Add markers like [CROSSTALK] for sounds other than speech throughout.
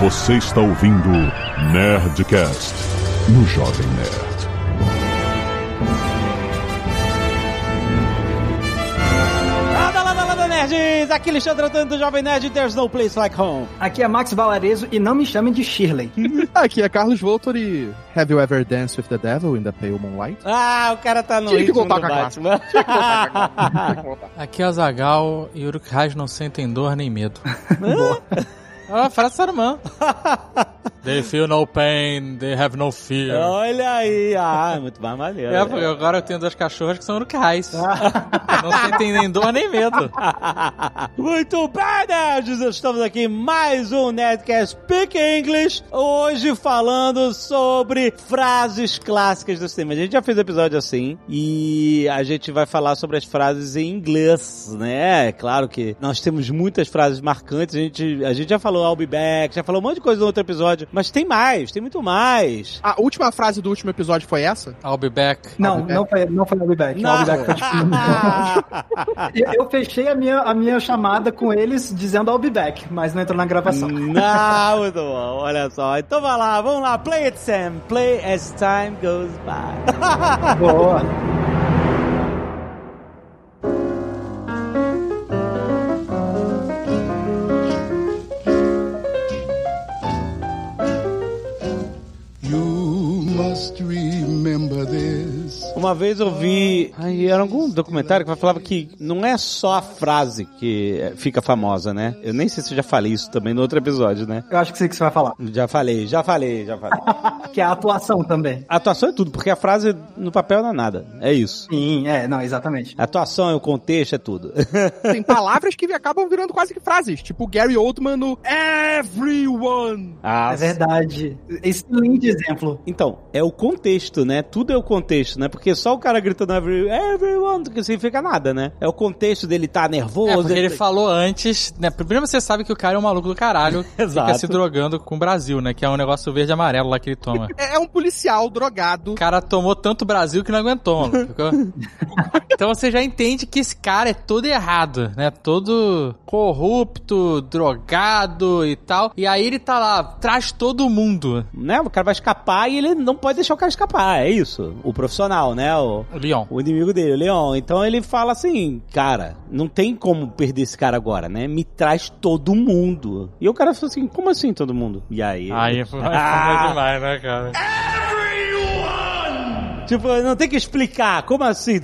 Você está ouvindo Nerdcast no Jovem Nerd. Lada, lada, lada, nerds! Aqui Alexandre Antônio do Jovem Nerd, There's No Place Like Home. Aqui é Max Valarezo e não me chamem de Shirley. [LAUGHS] Aqui é Carlos Voltor e Have You Ever Danced with the Devil in the Pale Moonlight? Ah, o cara tá no Tinha que ritmo voltar do com a Batman. [LAUGHS] Aqui é a Zagal e Uruk-hai não sentem dor nem medo. Ah, frase Saruman. [LAUGHS] They feel no pain, they have no fear. Olha aí, ah, muito mais maneiro. É, porque agora eu tenho duas cachorras que são Uruk-hais. não sentem nem dor nem medo. [LAUGHS] Muito bem, nerds! Estamos aqui em mais um Nerdcast Speak English. Hoje falando sobre frases clássicas do cinema. A gente já fez episódio assim e a gente vai falar sobre as frases em inglês, né? É claro que nós temos muitas frases marcantes. A gente, a gente já falou I'll be back, já falou um monte de coisa no outro episódio, mas tem mais, tem muito mais. A última frase do último episódio foi essa? I'll be back. Não, não foi, não foi I'll be back. I'll be back foi tipo... [LAUGHS] eu, eu fechei a minha, a minha chamada com eles dizendo I'll be back, mas não entrou na gravação. Não, muito bom, olha só. Então vai lá, vamos lá, play it, Sam. Play as time goes by. Boa. Must remember this. Uma vez eu vi. Ai, era algum documentário que falava que não é só a frase que é, fica famosa, né? Eu nem sei se eu já falei isso também no outro episódio, né? Eu acho que sei que você vai falar. Já falei, já falei, já falei. [LAUGHS] Que é a atuação também. A atuação é tudo, porque a frase no papel não é nada. É isso. Sim, é, não, exatamente. A atuação, o contexto, é tudo. [LAUGHS] Tem palavras que acabam virando quase que frases, tipo Gary Oldman no Everyone. Ah, É verdade. Excelente exemplo. Então, é o contexto, né? Tudo é o contexto, né? Porque só o cara gritando every, everyone, que significa nada, né? É o contexto dele tá nervoso. É, porque ele tá- falou antes, né? Primeiro você sabe que o cara é um maluco do caralho. [LAUGHS] Exato. Fica se drogando com o Brasil, né? Que é um negócio verde e amarelo lá que ele toma. É, é um policial drogado. O cara tomou tanto Brasil que não aguentou, mano. Ficou- [LAUGHS] então você já entende que esse cara é todo errado, né? Todo corrupto, drogado e tal. E aí ele tá lá, traz todo mundo. né? O cara vai escapar e ele não pode deixar o cara escapar, é isso. O profissional, né? O, O Leon. o inimigo dele, o Leon. Então ele fala assim, cara, não tem como perder esse cara agora, né? Me traz todo mundo. E o cara falou assim, como assim todo mundo? E aí? Aí foi [LAUGHS] Ah! demais, né, cara? Tipo, não tem que explicar, como assim?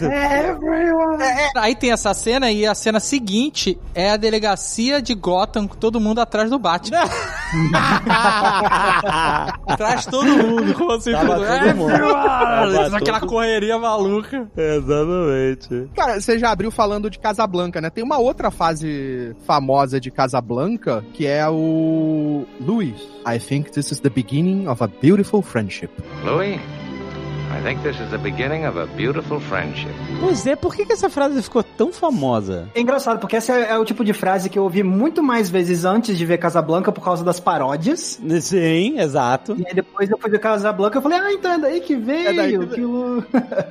Aí tem essa cena e a cena seguinte é a delegacia de Gotham com todo mundo atrás do Batman. [LAUGHS] Traz todo mundo, como assim? Tava tudo, todo "É, mundo. Aquela todo- correria maluca. Exatamente. Cara, você já abriu falando de Casablanca, né? Tem uma outra fase famosa de Casablanca, que é o Louis. I think this is the beginning of a beautiful friendship. Louis, I think this is the beginning of a beautiful friendship. Pois é, por que, que essa frase ficou tão famosa? É engraçado, porque essa é, é o tipo de frase que eu ouvi muito mais vezes antes de ver Casablanca por causa das paródias. Sim, exato. E aí depois eu fui ver Casablanca e falei, ah, então é daí que veio. É daí que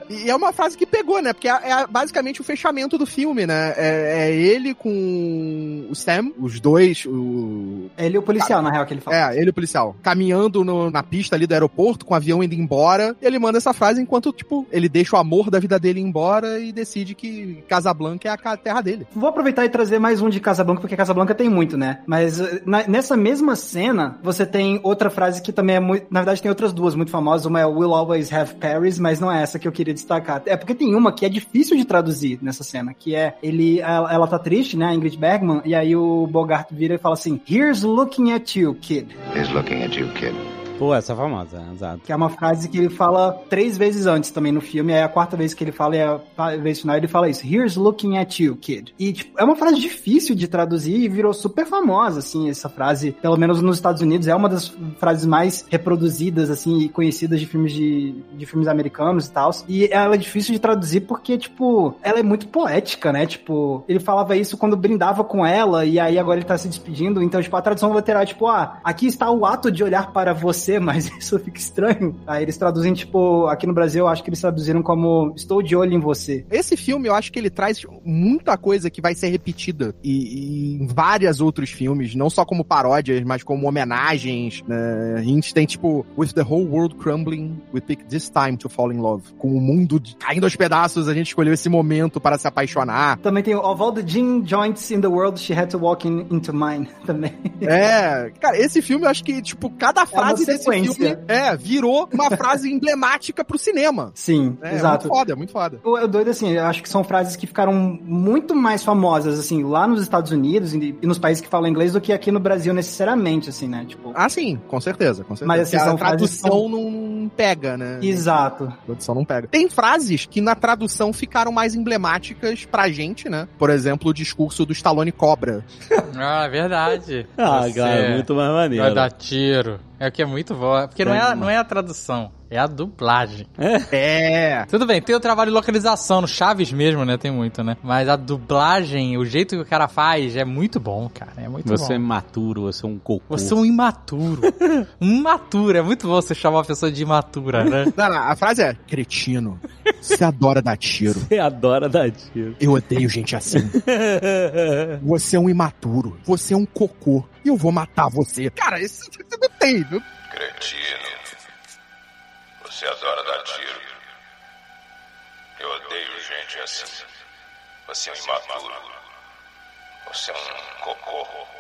[LAUGHS] E é uma frase que pegou, né? Porque é, é basicamente o fechamento do filme, né? É, é ele com o Sam, os dois, o... Ele e o policial, na real, que ele fala. É, ele e o policial, caminhando no- na pista ali do aeroporto, com o avião indo embora, e ele manda essa frase enquanto, tipo, ele deixa o amor da vida dele embora e decide que Casablanca é a terra dele. Vou aproveitar e trazer mais um de Casablanca, porque Casablanca tem muito, né? Mas eh, na- nessa mesma cena, você tem outra frase que também é muito. Na verdade, tem outras duas muito famosas. Uma é We'll Always Have Paris, mas não é essa que eu queria destacar. É porque tem uma que é difícil de traduzir nessa cena, que é ele. Ela, ela tá triste, né? A Ingrid Bergman, e aí o Bogart vira e fala assim: Here's looking at you, kid. He's looking at you, kid. Pô, essa é famosa, exato. Que é uma frase que ele fala três vezes antes também no filme. Aí a quarta vez que ele fala, e a vez final, ele fala isso. Here's looking at you, kid. E, tipo, é uma frase difícil de traduzir e virou super famosa, assim, essa frase. Pelo menos nos Estados Unidos, é uma das frases mais reproduzidas, assim, e conhecidas de filmes de, de filmes americanos e tal. E ela é difícil de traduzir porque, tipo, ela é muito poética, né? Tipo, ele falava isso quando brindava com ela, e aí agora ele tá se despedindo. Então, tipo, a tradução literal é tipo, ah, aqui está o ato de olhar para você você, [LAUGHS] mas isso fica estranho. Aí eles traduzem, tipo, aqui no Brasil, eu acho que eles traduziram como estou de olho em você. Esse filme, eu acho que ele traz muita coisa que vai ser repetida e, e em vários outros filmes, não só como paródias, mas como homenagens. Né? A gente tem, tipo, With the whole world crumbling, we pick this time to fall in love. Com o mundo caindo aos pedaços, a gente escolheu esse momento para se apaixonar. Também tem Of all the gin joints in the world, she had to walk in, into mine [LAUGHS] também. É, cara, esse filme eu acho que, tipo, cada frase desse sequência. filme é, virou uma frase [LAUGHS] emblemática pro cinema. Sim, É, exato. É muito foda, é muito foda. O o doido, assim, eu acho que são frases que ficaram muito mais famosas, assim, lá nos Estados Unidos e e nos países que falam inglês do que aqui no Brasil, necessariamente, assim, né? Tipo, Ah, sim, com certeza, com certeza. Mas, assim, a são tradução não, não pega, né? exato. A tradução não pega. Tem frases que na tradução ficaram mais emblemáticas pra gente, né? Por exemplo, o discurso do Stallone Cobra. [LAUGHS] Ah, é verdade. Ah, Você cara, muito mais maneiro. Vai dar tiro. É o que é muito bom. Porque não é, a- não é a tradução, é a dublagem. É. Tudo bem, tem o trabalho de localização, no Chaves mesmo, né? Tem muito, né? Mas a dublagem, o jeito que o cara faz é muito bom, cara. É muito Você é bom. imaturo, você é um cocô. Você é um imaturo. [LAUGHS] um imaturo. É muito bom você chamar uma pessoa de imatura, né? [LAUGHS] Não, não, a frase é: cretino, você adora dar tiro. Você adora dar tiro. Eu odeio gente assim. [LAUGHS] Você é um imaturo. Você é um cocô. E eu vou matar você. Cara, isso isso não tem. Não... Cretino. Você adora dar tiro. Eu odeio gente assim. Você é um imaturo. Você é um cocô.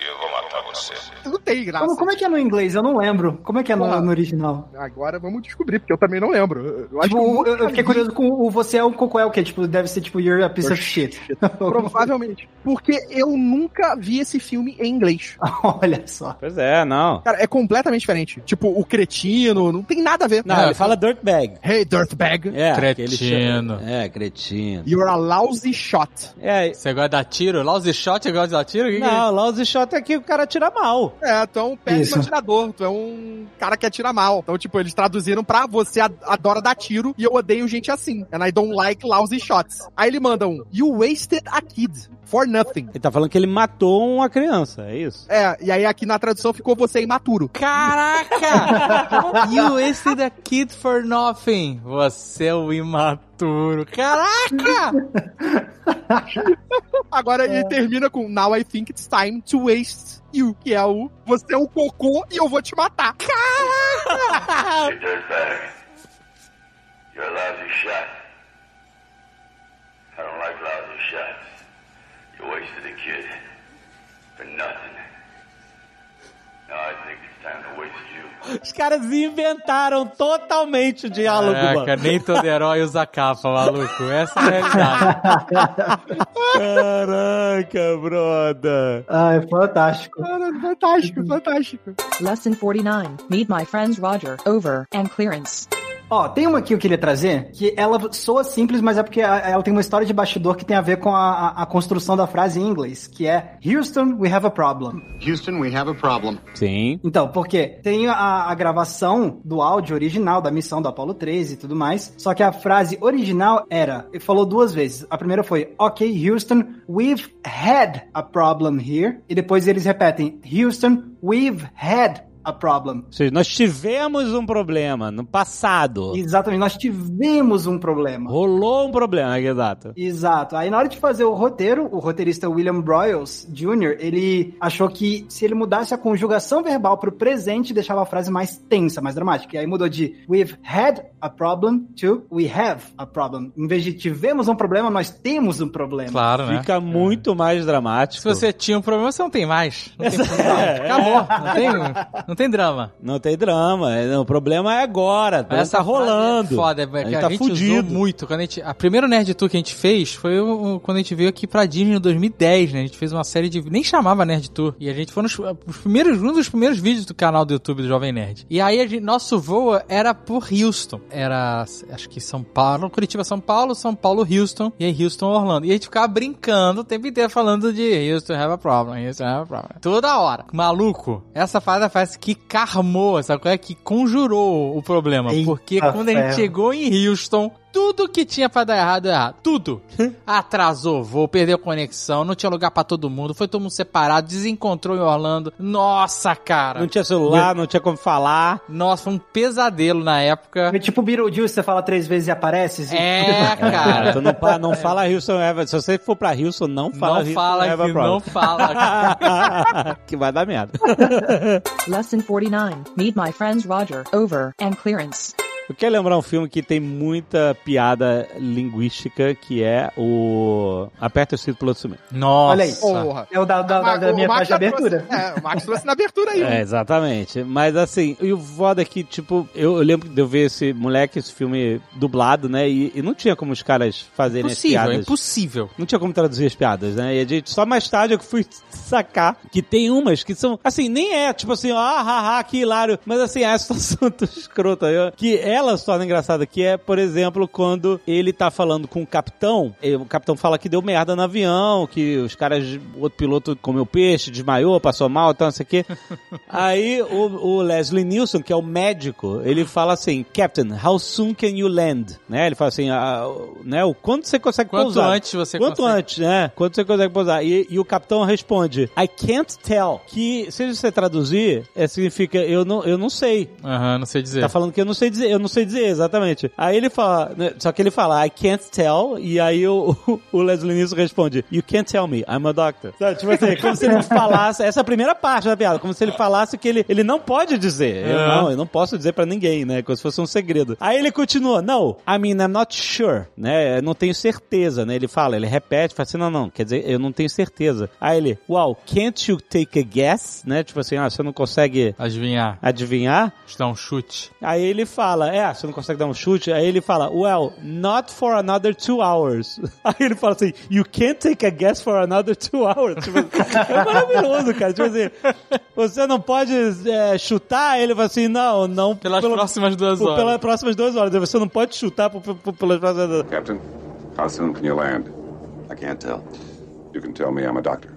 Eu vou matar você. Não tem graça. Como, como é que é no inglês? Eu não lembro. Como é que é no, no original? Agora vamos descobrir, porque eu também não lembro. Eu acho Tipo, que eu, eu fiquei curioso com o você é o cocô é o quê? Tipo, deve ser tipo, you're a piece of shit. Provavelmente. Porque eu nunca vi esse filme em inglês. [LAUGHS] Olha só. Pois é, não. Cara, é completamente diferente. Tipo, o cretino, não tem nada a ver. Não, ele fala dirtbag. Hey, dirtbag. É, Cretino. É, cretino. You're a lousy shot. É, Você gosta de dar tiro? Lousy shot, você gosta de dar tiro? Que que é? não, lousy shot é que o cara tira mal. É, tu é um péssimo Isso. atirador, tu é um cara que atira mal. Então, tipo, eles traduziram pra você ad- adora dar tiro e eu odeio gente assim. And I don't like lousy shots. Aí ele manda um, you wasted a kid for nothing. Ele tá falando que ele matou uma criança, é isso? É, e aí aqui na tradução ficou você imaturo. Caraca! [LAUGHS] you wasted a kid for nothing. Você é o imaturo. Caraca! [LAUGHS] Agora ele termina com Now I think it's time to waste you, que é o você é um cocô e eu vou te matar. Hey, dirtbag. You're a lousy shot. I don't like lousy shots. You wasted a kid. For nothing. Os caras inventaram totalmente o diálogo, Caraca, mano. nem todo herói usa capa, maluco. Essa é a realidade. Caraca, brother. Ah, é fantástico. Cara, fantástico, fantástico. Lesson 49. Meet my friends Roger. Over. And clearance. Ó, tem uma aqui que eu queria trazer, que ela soa simples, mas é porque ela tem uma história de bastidor que tem a ver com a, a- a construção da frase em inglês, que é Houston, we have a problem. Houston, we have a problem. Sim. Então, porque tem a, a gravação do áudio original da missão do Apollo 13 e tudo mais, só que a frase original era, ele falou duas vezes. A primeira foi, ok, Houston, we've had a problem here. E depois eles repetem, Houston, we've had a problem. Ou seja, nós tivemos um problema no passado. Exatamente, nós tivemos um problema. Rolou um problema, exato. Exato. Aí na hora de fazer o roteiro, o roteirista William Broyles Jr., ele achou que se ele mudasse a conjugação verbal pro presente, deixava a frase mais tensa, mais dramática. E aí mudou de we've had a problem to we have a problem. Em vez de tivemos um problema, nós temos um problema. Claro, né? Fica muito mais dramático. Se você tinha um problema, você não tem mais. Não tem problema. [LAUGHS] Acabou. Não tem, não tem drama. Não tem drama. é, não, o problema é agora. Tá, Essa tá rolando. frase É foda, é a a, tá gente fudido. usou muito. Quando a, gente, a primeira Nerd Tour que a gente fez foi o- quando a gente veio aqui pra Disney em 2010, né? A gente fez uma série de. Nem chamava Nerd Tour. E a gente foi nos os primeiros, um dos primeiros vídeos do canal do YouTube do Jovem Nerd. E aí a gente- nosso voo era por Houston. Era, acho que São Paulo, Curitiba, São Paulo, São Paulo, Houston. E aí Houston, Orlando. E a gente ficava brincando o tempo inteiro falando de Houston have a problem, Houston have a problem. Toda hora. Maluco, essa frase faz que carmou, sabe qual é? Que conjurou o problema. Eita Porque quando a gente chegou em Houston, tudo que tinha pra dar errado, errado. Tudo. Atrasou voo, perdeu conexão, não tinha lugar pra todo mundo, foi todo mundo separado, desencontrou em Orlando. Nossa, cara. Não tinha celular, não tinha como falar. Nossa, foi um pesadelo na época. É tipo Beetlejuice, você fala três vezes e aparece. assim. É, [LAUGHS] Cara, cara. tu não, pa- não fala Houston Everett. Se você for pra Houston, não fala Não fala Everett. não fala. [LAUGHS] que vai dar merda. Lesson 49. Meet my friends Roger, over, and clearance. Eu quero lembrar um filme que tem muita piada linguística, que é o Aperta o Cinto Piloto Sumir. Nossa. Olha aí. Porra. É o da, da, da, da O minha faixa de abertura. trouxe- é, o Max trouxe na abertura aí. [LAUGHS] É, exatamente. Mas assim, e o foda é que, tipo, eu, eu lembro de eu ver esse moleque, esse filme dublado, né? E, e não tinha como os caras fazerem as Impossível, é piadas. impossível. Não tinha como traduzir as piadas, né? E a gente, só mais tarde eu fui [LAUGHS] sacar que tem umas que são, assim, nem é tipo assim, ah, haha, que hilário, mas assim, é a [LAUGHS] situação tão escrota, eu- que ela se torna engraçada, que é, por exemplo, quando ele tá falando com o capitão, e o capitão fala que deu merda no avião, que os caras, o outro piloto comeu peixe, desmaiou, passou mal, então, não sei o quê. [LAUGHS] Aí o, o Leslie Nielsen, que é o médico, ele fala assim, Captain, how soon can you land? Né? Ele fala assim, ah, né? O quanto você consegue Quanto pousar? antes você Quanto consegue? antes, né? Quanto você consegue pousar? E, e o capitão responde, I can't tell. Que, se você traduzir, é, significa, eu não, eu não sei. Aham, não sei dizer. Tá falando que eu não sei dizer, eu não sei dizer, exatamente. Aí ele fala, né, só que ele fala, I can't tell, e aí o, [LAUGHS] o Leslie Nielsen responde, You can't tell me, I'm a doctor. Sabe, tipo assim, como se ele falasse, essa é a primeira parte da piada, como se ele falasse que ele, ele não pode dizer. Eu, É. não, eu não posso dizer pra ninguém, né, como se fosse um segredo. Aí ele continua, no, I mean, I'm not sure, né, eu não tenho certeza, né, ele fala, ele repete, fala assim, não, não, quer dizer, eu não tenho certeza. Aí ele, wow, can't you take a guess, né, tipo assim, ah, você não consegue Adivinhar. adivinhar? Dar um chute. Aí ele fala, é, você não consegue dar um chute? Aí ele fala, well, not for another two hours. [LAUGHS] Aí ele fala assim, you can't take a guess for another two hours. [LAUGHS] Tipo, é maravilhoso, cara. Tipo assim, você não pode é, chutar? Ele fala assim, não, não. Pelas pelo- próximas duas horas. Pelas próximas duas horas. Você não pode chutar por- por- pelas próximas duas horas. Captain, how soon can you land? I can't tell. You can tell me I'm a doctor.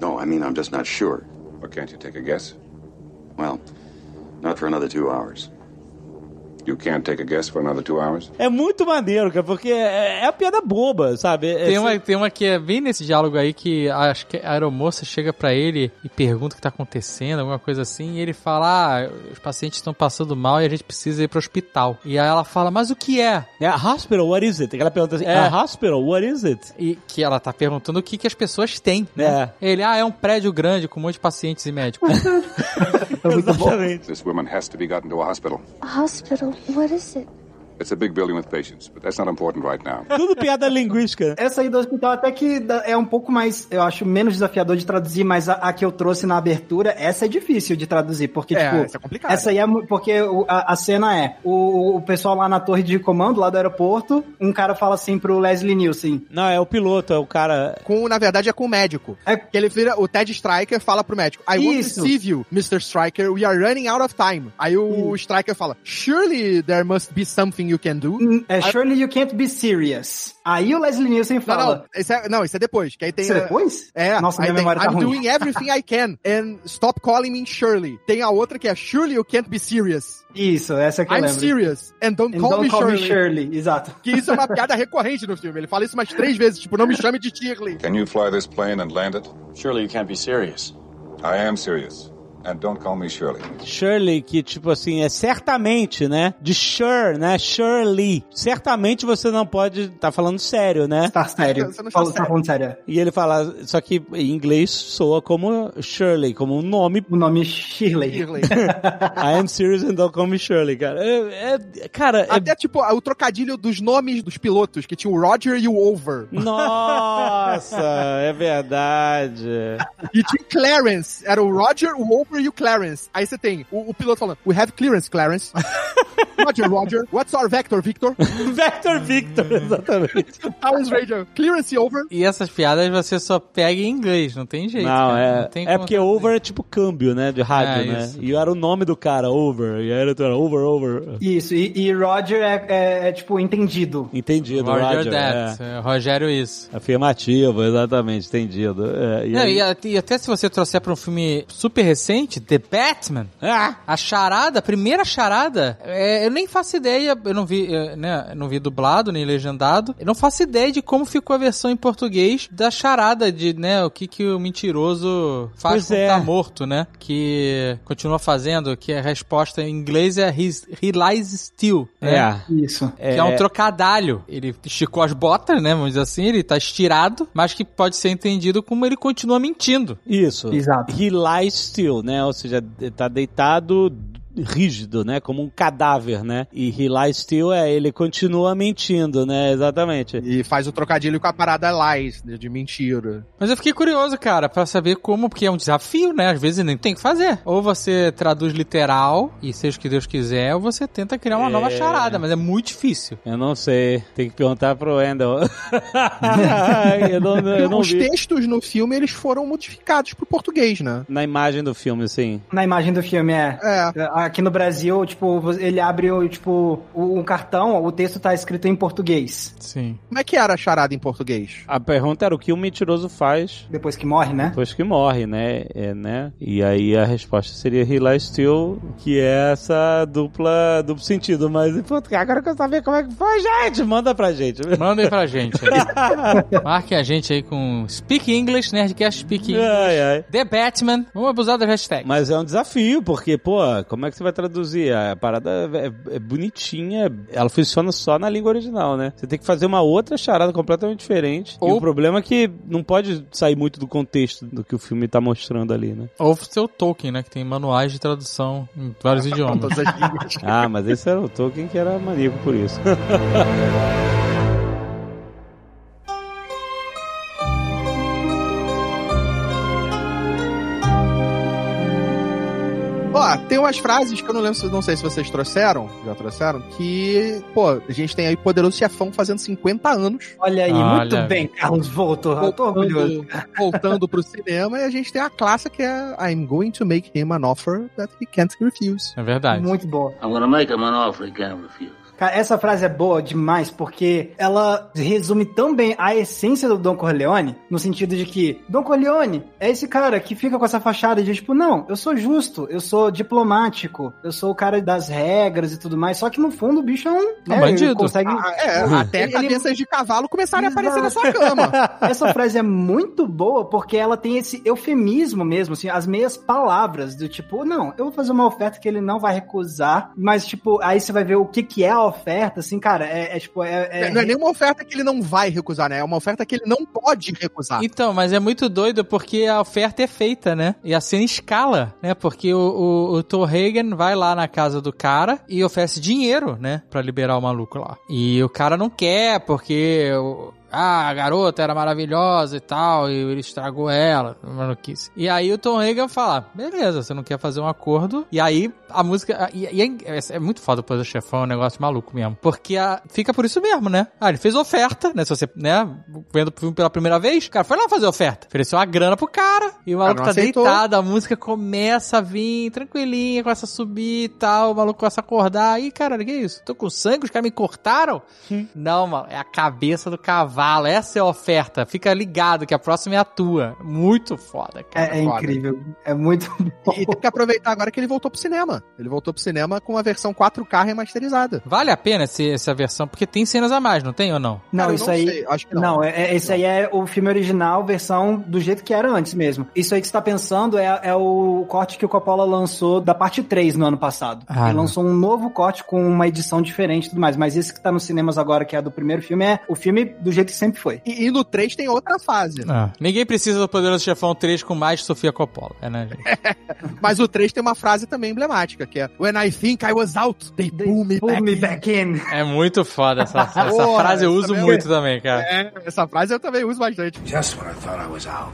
No, I mean, I'm just not sure. Or can't you take a guess? Well, not for another two hours. You can't take a guess for another two hours? É muito maneiro, cara, porque é, é a piada boba, sabe? É- Tem é- uma, tem uma que é bem nesse diálogo aí que acho que a aeromoça chega pra ele e pergunta o que tá acontecendo, alguma coisa assim, e ele fala: Ah, os pacientes estão passando mal e a gente precisa ir pro hospital. E aí ela fala: Mas o que é? É a hospital, what is it? Aquela pergunta assim, É. a hospital, what is it? E que ela tá perguntando o que, que as pessoas têm, né? Ele, ah, é um prédio grande com um monte de pacientes e médicos. [LAUGHS] [LAUGHS] Exatamente. This woman has to be gotten to a hospital. Hospital? What is it? It's a big building with patients, but that's not important right now. [LAUGHS] Tudo piada linguística. Essa aí do hospital até que é um pouco mais, eu acho, menos desafiador de traduzir, mas a, a que eu trouxe na abertura, essa é difícil de traduzir, porque, É, tipo, essa é complicada. essa aí é porque o- a, a cena é, o, o pessoal lá na torre de comando, lá do aeroporto, um cara fala assim pro Leslie Nielsen, Não, é o piloto, é o cara. Com, na verdade, é com o médico. É- Que ele vira, o Ted Striker fala pro médico, I want Isso. to receive you, Mr. Striker, we are running out of time. Aí o Striker fala, surely there must be something you can do. "Hum, é, surely you can't be serious. Aí o Leslie Nielsen fala, não, isso é, não, isso é depois, que aí tem... isso é a- depois? É, Nossa, aí minha tem, memória tá I'm ruim. doing everything I can, and stop calling me Shirley. Tem a outra que é, surely you can't be serious. Isso, essa que eu I'm lembro. serious, and don't And call, don't me, call Shirley. me Shirley, exato. Que isso é uma [LAUGHS] piada recorrente no filme. Ele fala isso umas três vezes, tipo, não me chame de Shirley. Can you fly this plane and land it? Surely you can't be serious. I am serious. And don't call me Shirley. Shirley, que tipo assim, é certamente, né? De sure, né? Shirley. Certamente você não pode tá falando sério, né? Tá sério. Você não Fala- tá sério. falando sério. E ele fala, só que em inglês soa como Shirley, como um nome. O nome é Shirley. Shirley. [LAUGHS] I am serious and don't call me Shirley, cara. É, é- cara, é... Até, tipo, o trocadilho dos nomes dos pilotos, que tinha o Roger e o Over. Nossa, é verdade. E tinha Clarence. Era o Roger, o Over e o Clarence. Aí você tem o, o piloto falando, we have clearance, Clarence. [LAUGHS] Roger, Roger. What's our vector, Victor? [LAUGHS] Vector Victor, [LAUGHS] exatamente. Towers Radio. Clearance over. e essas piadas você só pega em inglês, não tem jeito. Não, cara. é, Não tem é porque traduzir. over é tipo câmbio, né? De rádio, É, né? isso. E era o nome do cara, over. E aí era era over, over. Isso, e, e Roger é, é- é, tipo entendido. Entendido, Roger, Roger. that. é. É, Rogério isso. Afirmativo, exatamente, entendido. É, e Não, aí- e, e até se você trouxer pra um filme super recente, The Batman, Ah, a charada, a primeira charada, é eu nem faço ideia, eu não vi, eh, né, eu não vi dublado nem legendado. Eu não faço ideia de como ficou a versão em português da charada de, né, o que que o mentiroso faz Pois quando é. tá morto, né? Que continua fazendo, que a resposta em inglês é He lies still, né? É. Isso. Que é um trocadalho. Ele esticou as botas, né? Vamos dizer assim, ele tá estirado, mas que pode ser entendido como ele continua mentindo. Isso. Exato. He lies still, né? Ou seja, tá deitado rígido, né? Como um cadáver, né? E he lies still é ele continua mentindo, né? Exatamente. E faz o trocadilho com a parada lies, de de mentira. Mas eu fiquei curioso, cara, pra saber como, porque é um desafio, né? Às vezes nem tem que fazer. Ou você traduz literal, e seja o que Deus quiser, ou você tenta criar uma É. nova charada, mas é muito difícil. Eu não sei. Tem que perguntar pro Wendell. [LAUGHS] eu não, eu não Os vi. textos no filme, eles foram modificados pro português, né? Na imagem do filme, sim. Na imagem do filme, é. É. Aqui no Brasil, tipo, ele abre tipo, um cartão, o texto tá escrito em português. Sim. Como é que era a charada em português? A pergunta era o que o mentiroso faz Depois que morre, né? depois que morre, né? É, né? E aí a resposta seria He lies still, que é essa dupla, duplo sentido. Mas pô, agora eu quero saber como é que foi, gente. Manda pra gente. Manda aí pra gente. aí. [LAUGHS] Marquem a gente aí com Speak English, Nerdcast Speak English. Ai, ai. The Batman. Vamos abusar da hashtag. Mas é um desafio, porque, pô, como é que você vai traduzir? A parada é, é bonitinha, ela funciona só na língua original, né? Você tem que fazer uma outra charada completamente diferente. E Ou- o problema é que não pode sair muito do contexto do que o filme tá mostrando ali, né? Ou seu Tolkien, né? Que tem manuais de tradução em vários [LAUGHS] idiomas. Ah, mas esse era o Tolkien que era maníaco por isso. [LAUGHS] Ó, tem umas frases que eu não lembro, se- não sei se vocês trouxeram, já trouxeram, que, pô, a gente tem aí Poderoso Chefão fazendo 50 anos, Olha aí, Olha. muito bem, Carlos orgulhoso. voltando, voltando pro cinema, e a gente tem a clássica que é I'm going to make him an offer that he can't refuse. É verdade. Muito boa. I'm gonna make him an offer he can't refuse. Cara, essa frase é boa demais porque ela resume tão bem a essência do Don Corleone, no sentido de que Don Corleone é esse cara que fica com essa fachada de tipo, não, eu sou justo, eu sou diplomático, eu sou o cara das regras e tudo mais, só que no fundo o bicho é um, né, bandido. ele consegue... Ah, é, até Ele- cabeças de cavalo começaram a aparecer na Exato. sua cama. [LAUGHS] Essa frase é muito boa porque ela tem esse eufemismo mesmo, assim, as meias palavras do tipo, não, eu vou fazer uma oferta que ele não vai recusar, mas tipo, aí você vai ver o que que é a oferta, assim, cara, é, é tipo, é... é- Não é nenhuma oferta que ele não vai recusar, né? É uma oferta que ele não pode recusar. Então, mas é muito doido porque a oferta é feita, né? E a cena escala, né? Porque o, o, o vai lá na casa do cara e oferece dinheiro, né? Pra liberar o maluco lá. E o cara não quer porque... o- ah, a garota era maravilhosa e tal, e ele estragou ela, maluquice. E aí o Tom Hagen fala, beleza, você não quer fazer um acordo, e aí a música, e, e é, é muito foda o Poder Chefão, é um negócio maluco mesmo, porque a, fica por isso mesmo, né? Ah, ele fez oferta, né, se você, né, vendo o filme pela primeira vez, o cara foi lá fazer oferta, ofereceu uma grana pro cara, e o maluco tá aceitou. deitado, a música começa a vir tranquilinha, começa a subir e tal, o maluco começa a acordar, e cara, que isso? Tô com sangue, os caras me cortaram? Não, mano, é a cabeça do cavalo. Essa é a oferta. Fica ligado que a próxima é a tua. Muito foda, cara. É, é foda. incrível, é muito bom. E tem que aproveitar agora que ele voltou pro cinema. Ele voltou pro cinema com a versão 4K remasterizada. Vale a pena esse, essa versão, porque tem cenas a mais, não tem ou não? Não, Cara, isso não aí. sei, acho que não. Não, é, é- esse aí é o filme original, versão do jeito que era antes mesmo. Isso aí que você tá pensando é, é o corte que o Coppola lançou da parte 3 no ano passado. Ah, Ele não. lançou um novo corte com uma edição diferente e tudo mais. Mas esse que tá nos cinemas agora, que é do primeiro filme, é o filme do jeito que sempre foi. E, e no 3 tem outra fase. Ah. Ninguém precisa do Poderoso Chefão 3 com mais Sofia Coppola, é, né, gente? [LAUGHS] Mas o 3 tem uma frase também emblemática, que é When I think I was out, they pull me Pull back. me in." back in. É muito foda essa, [LAUGHS] essa Porra, frase, eu essa uso mesmo. muito também, cara. É, essa frase eu também uso bastante. Just when I thought I was out,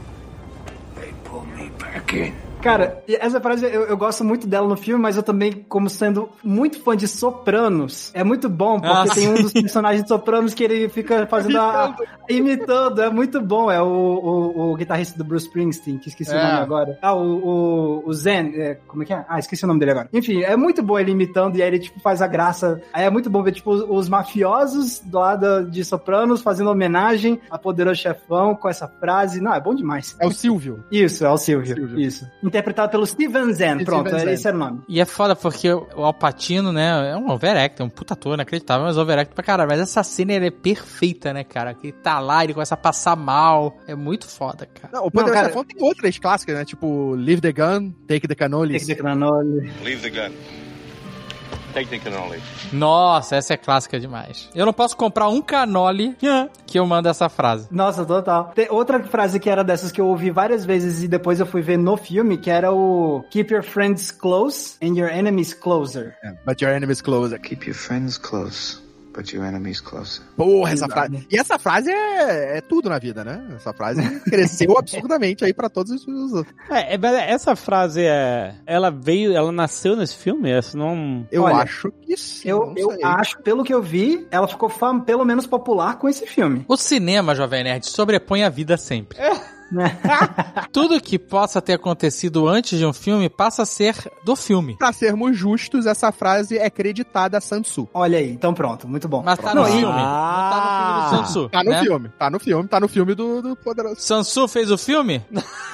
they pulled me back in. Cara, essa frase eu, eu gosto muito dela no filme, mas eu também, como sendo muito fã de Sopranos, é muito bom, porque Ah, tem um dos [LAUGHS] personagens de Sopranos que ele fica fazendo a. imitando, é muito bom. É o, o, o guitarrista do Bruce Springsteen, que esqueci o É. nome agora. Ah, o, o, o Zen, é, como é que é? Ah, esqueci o nome dele agora. Enfim, é muito bom ele imitando e aí ele, tipo, faz a graça. Aí é muito bom ver, tipo, os, os mafiosos lá da- de Sopranos fazendo homenagem a Poderoso Chefão com essa frase. Não, é bom demais. É o Silvio. Isso, é o Silvio. Silvio. Isso. Interpretado pelo Steven Zen. Pronto, Steven esse era o nome. E é foda porque o Alpatino, né, é um overact, é um puta ator, inacreditável, mas overact pra caralho. Mas essa cena, ele é perfeita, né, cara? Que ele tá lá, ele começa a passar mal. É muito foda, cara. Não, o Poderoso cara- Chefão tem outras clássicas, né? Tipo, Leave the Gun, Take the Cannolis. Take the cannoli. Leave the gun. Nossa, essa é clássica demais. Eu não posso comprar um canole que eu mando essa frase. Nossa, total. Tem outra frase que era dessas que eu ouvi várias vezes e depois eu fui ver no filme, que era o Keep your friends close and your enemies closer. É, But your enemy's closer. Keep your friends close, but your enemies closer. Porra, essa frase. E essa frase é, é tudo na vida, né? Essa frase cresceu [LAUGHS] absurdamente aí pra todos os. É, é, mas essa frase é. Ela veio, ela nasceu nesse filme? Essa não. Eu Olha, acho que sim. Eu, eu acho, pelo que eu vi, ela ficou fam- pelo menos popular com esse filme. O cinema, Jovem Nerd, sobrepõe a vida sempre. [LAUGHS] [LAUGHS] Tudo que possa ter acontecido antes de um filme passa a ser do filme. Pra sermos justos, essa frase é creditada a Sansu. Olha aí, então pronto, muito bom. Mas tá no filme. Não tá no filme do Sansu. Tá no né? filme, tá no filme, tá no filme do, do Poderoso. Sansu fez o filme?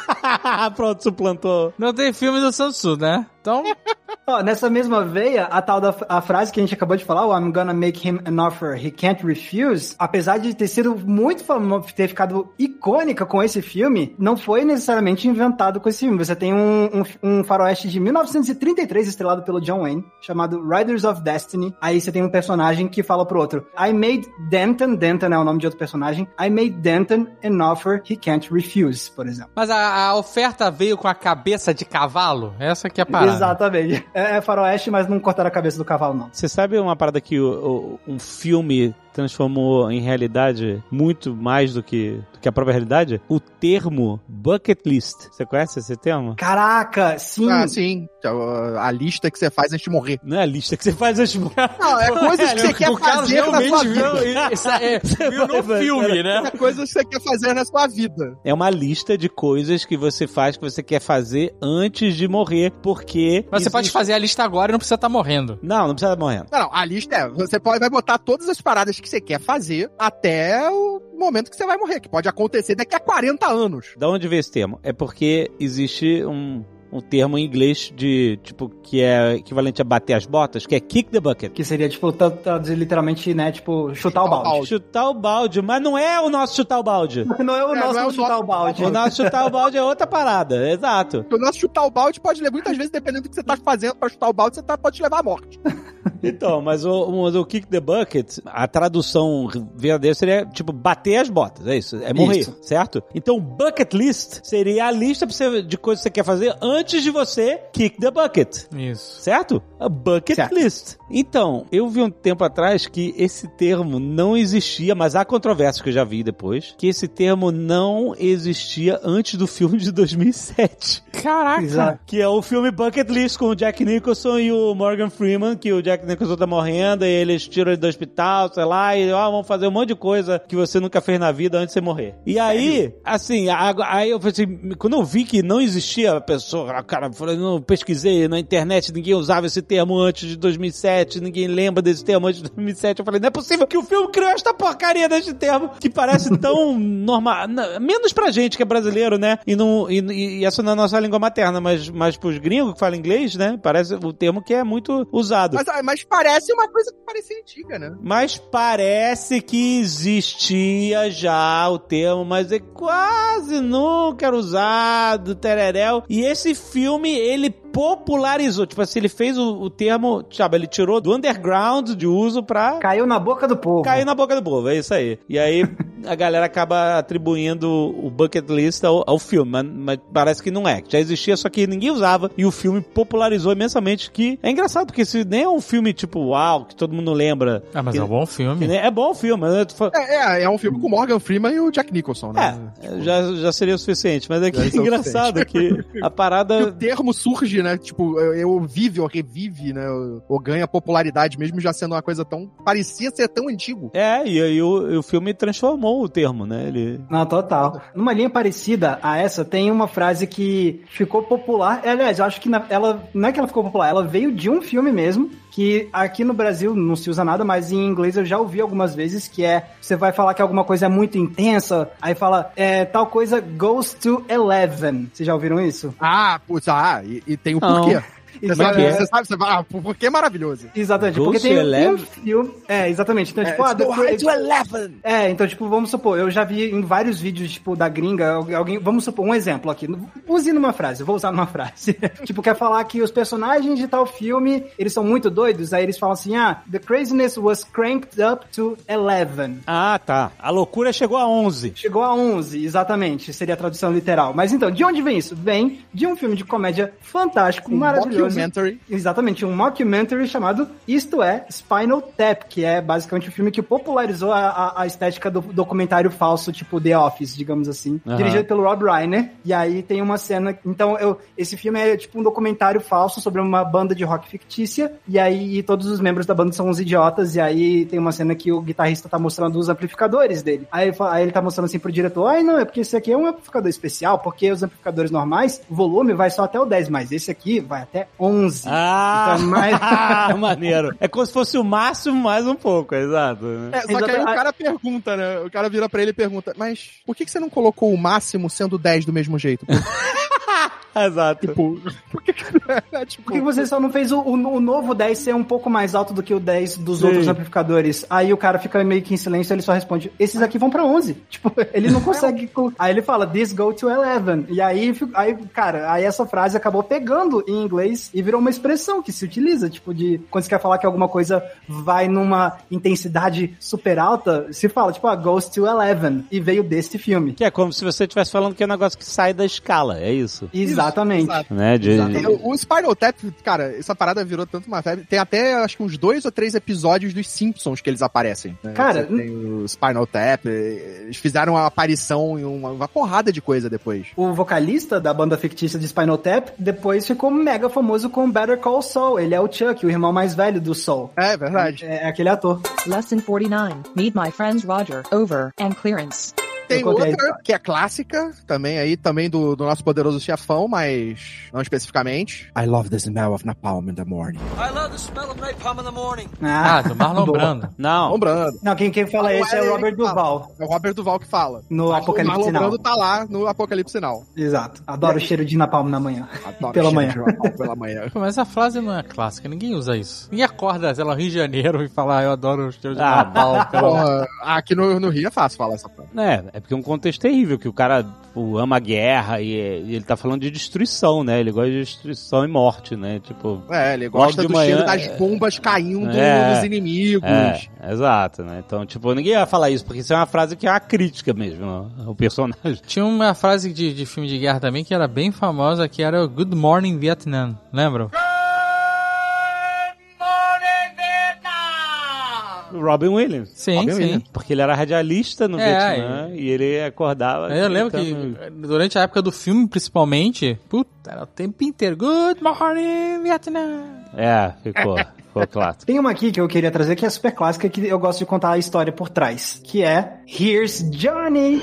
[LAUGHS] Pronto, suplantou. Não tem filme do Sansu, né? Então, [LAUGHS] Ó, nessa mesma veia, a tal da a frase que a gente acabou de falar, o I'm gonna make him an offer he can't refuse, apesar de ter sido muito famoso, ter ficado icônica com esse filme, não foi necessariamente inventado com esse filme. Você tem um, um, um faroeste de 1933 estrelado pelo John Wayne, chamado Riders of Destiny. Aí você tem um personagem que fala pro outro, I made Denton, Denton é o nome de outro personagem, I made Denton an offer he can't refuse, por exemplo. mas a, a oferta veio com a cabeça de cavalo? Essa que é a parada. Exatamente. É, é faroeste, mas não cortaram a cabeça do cavalo, não. Você sabe uma parada que o- o- um filme transformou em realidade muito mais do que, do que a própria realidade? O termo bucket list. Você conhece esse termo? Caraca, sim. Ah, sim. A, a lista que você faz antes de morrer. Não é a lista que você faz antes de morrer. [LAUGHS] Não, é coisas que você quer o fazer na sua vida. viu, isso é, [LAUGHS] viu no filme, né? É coisas que você quer fazer na sua vida. É uma lista de coisas que você faz, que você quer fazer antes de morrer, porque... Mas você pode fazer a lista agora e não precisa estar morrendo. Não, não precisa estar morrendo. Não, não, a lista é, você pode, vai botar todas as paradas que você quer fazer até o momento que você vai morrer, que pode acontecer daqui a 40 anos. Da onde veio esse termo? É porque existe um, um termo em inglês de, tipo, que é equivalente a bater as botas, que é kick the bucket. Que seria, tipo, tra- traduzir literalmente, né, tipo, chutar, o balde. Chutar o balde, mas não é o nosso chutar o balde. Não é o É, nosso não é o chutar o balde. O nosso chutar o balde é outra parada, exato. O nosso chutar o balde pode levar, muitas vezes, dependendo do que você tá fazendo pra chutar o balde, você tá, pode te levar à morte. [LAUGHS] Então, mas o, o, o kick the bucket, a tradução verdadeira seria, tipo, bater as botas, é isso, é morrer, Isso. certo? Então, bucket list seria a lista você- de coisas que você quer fazer antes de você kick the bucket. Isso. Certo? A bucket Certo. list. Então, eu vi um tempo atrás que esse termo não existia, mas há controvérsias que eu já vi depois, que esse termo não existia antes do filme de 2007. Caraca. Exato. Que é o filme Bucket List com o Jack Nicholson e o Morgan Freeman, que o Jack Nicholson tá morrendo e eles tiram ele do hospital, sei lá, e ó, vão fazer um monte de coisa que você nunca fez na vida antes de você morrer. E aí, assim, aí eu falei assim, quando eu vi que não existia a pessoa, cara, eu falei, não, pesquisei na internet, ninguém usava esse termo antes de 2007, ninguém lembra desse termo antes de 2007. Eu falei, não é possível que o filme criou esta porcaria deste termo que parece [LAUGHS] tão normal, menos pra gente que é brasileiro, né? E, não, e, e essa não é a nossa língua materna, mas, mas pros gringos que falam inglês, né? Parece o termo que é muito usado. Mas, ah, mas parece uma coisa que parecia antiga, né? Mas parece que existia já o termo, mas é quase nunca era usado, tereréu. E esse filme, ele popularizou. Tipo assim, ele fez o, o termo, sabe, ele tirou do underground de uso pra Caiu na boca do povo. cair na boca do povo, é isso aí. E aí [LAUGHS] a galera acaba atribuindo o bucket list ao, ao filme, mas, mas parece que não é. que Já existia, só que ninguém usava e o filme popularizou imensamente. Que é engraçado, porque se nem é um filme tipo uau, que todo mundo lembra. Ah, mas que, é um bom filme. é bom o filme, né? É, é, é um filme com Morgan Freeman e o Jack Nicholson, né? É, já, já seria o suficiente, mas é que é [LAUGHS] engraçado que a [LAUGHS] E o parada. termo surge, né? Tipo, eu, eu vive ou revive, né? Ou, ou ganha popularidade, mesmo já sendo uma coisa tão. parecia ser tão antigo. É, e aí o, o filme transformou o termo, né? Ele. Não, total. Numa linha parecida a essa, tem uma frase que ficou popular. Aliás, eu acho que na- ela. Não é que ela ficou popular, ela veio de um filme mesmo. Que aqui no Brasil não se usa nada, mas em inglês eu já ouvi algumas vezes que é você vai falar que alguma coisa é muito intensa, aí fala é, tal coisa goes to eleven. Vocês já ouviram isso? Ah, putz, ah, e, e tem o Não. porquê. Você Exato. sabe, você sabe, você vai, ah, por porquê é maravilhoso. Exatamente, porque tem um filme. É, exatamente. Então, É, tipo, ah, high Cra- to eleven. É, então, tipo, vamos supor, eu já vi em vários vídeos, tipo, da gringa, algu- alguém, vamos supor, um exemplo aqui, use numa frase, eu vou usar numa [LAUGHS] frase. tipo, quer falar que os personagens de tal filme, eles são muito doidos, aí eles falam assim, ah, the craziness was cranked up to 11. Ah, tá. A loucura chegou a 11. Chegou a 11, exatamente, seria a tradução literal. Mas então, de onde vem isso? Vem de um filme de comédia fantástico, Um maravilhoso. Mockumentary. Exatamente, um mockumentary chamado Isto é Spinal Tap, que é basicamente o filme que popularizou a, a- a estética do documentário falso, tipo The Office, digamos assim. Dirigido pelo Rob Reiner. E aí tem uma cena. Então, eu, esse filme é tipo um documentário falso sobre uma banda de rock fictícia. E aí todos os membros da banda são uns idiotas. E aí tem uma cena que o guitarrista tá mostrando os amplificadores dele. Aí, aí ele tá mostrando assim pro diretor: ai, não, é porque esse aqui é um amplificador especial, porque os amplificadores normais, o volume vai só até o 10, mas esse aqui vai até 11. Ah, Então, mas- [LAUGHS] maneiro. É como se fosse o máximo mais um pouco, exato. né? É, só que aí o cara pergunta, né? O cara vira pra ele e pergunta, mas por que, que você não colocou o máximo sendo 10 do mesmo jeito? [LAUGHS] [LAUGHS] Exato. tipo, por que, que [LAUGHS] é, tipo, Por que você só não fez o, o- o novo 10 ser um pouco mais alto do que o 10 dos Sim. outros amplificadores? Aí o cara fica meio que em silêncio ele só responde: esses aqui vão pra 11. [LAUGHS] Tipo, ele não consegue. colo- aí ele fala: this go to 11. E aí, aí, cara, aí essa frase acabou pegando em inglês e virou uma expressão que se utiliza. Tipo, de quando você quer falar que alguma coisa vai numa intensidade super alta, se fala, tipo, ah, goes to 11. E veio desse filme. Que é como se você estivesse falando que é um negócio que sai da escala, é isso. Exatamente. exato. Né? De, Exatamente. O, Spinal Tap, cara, essa parada virou tanto uma febre. Tem até, acho que uns dois ou três episódios dos Simpsons que eles aparecem. né? Cara, Você tem o Spinal Tap, eh, eles fizeram uma aparição em uma, uma porrada de coisa depois. O vocalista da banda fictícia de Spinal Tap depois ficou mega famoso com Better Call Saul. Ele é o Chuck, o irmão mais velho do Saul. É, verdade. É, é aquele ator. Lesson 49. Meet my friends Roger, Over, and Clearance. Tem outra que é clássica, também aí, também do, do nosso poderoso chefão, mas não especificamente. I love the smell of napalm in the morning. I love the smell of napalm in the morning. Ah, do Marlon. Brando. Não. Lembrando. Não, quem, quem fala Não esse é o Robert. Duval, É o Robert Duval que fala. no Mas Apocalipse O Marlon Sinal. Brando tá lá no Apocalipse Sinal. Exato. Adoro o cheiro de napalm na manhã. Adoro Pela cheiro manhã. de Pela manhã. [LAUGHS] Mas essa frase não é clássica, ninguém usa isso. Ninguém acorda, sei lá, no Rio de Janeiro e fala, ah, eu adoro os teus Ah, napalm. pela- Porra, aqui no, no Rio é fácil falar essa frase. É, é porque é um contexto terrível, que o cara tipo, ama a guerra e, e ele tá falando de destruição, né? Ele gosta de destruição e morte, né? Tipo. É, ele gosta de do manhã, cheiro das é- bombas caindo É. nos inimigos. É, exato, né? Então, tipo, ninguém vai falar isso, porque isso é uma frase que é uma crítica mesmo ao personagem. [LAUGHS] Tinha uma frase de, de filme de guerra também que era bem famosa, que era o Good Morning Vietnam, lembram? Robin Williams. Sim, Robin sim. Williams. Porque ele era radialista no É, Vietnã e ele acordava. Eu lembro que durante a época do filme, principalmente, puta, era o tempo inteiro. Good morning, Vietnam. É, ficou. [LAUGHS] ficou clássico. Tem uma aqui que eu queria trazer que é super clássica, que eu gosto de contar a história por trás, que é Here's Johnny,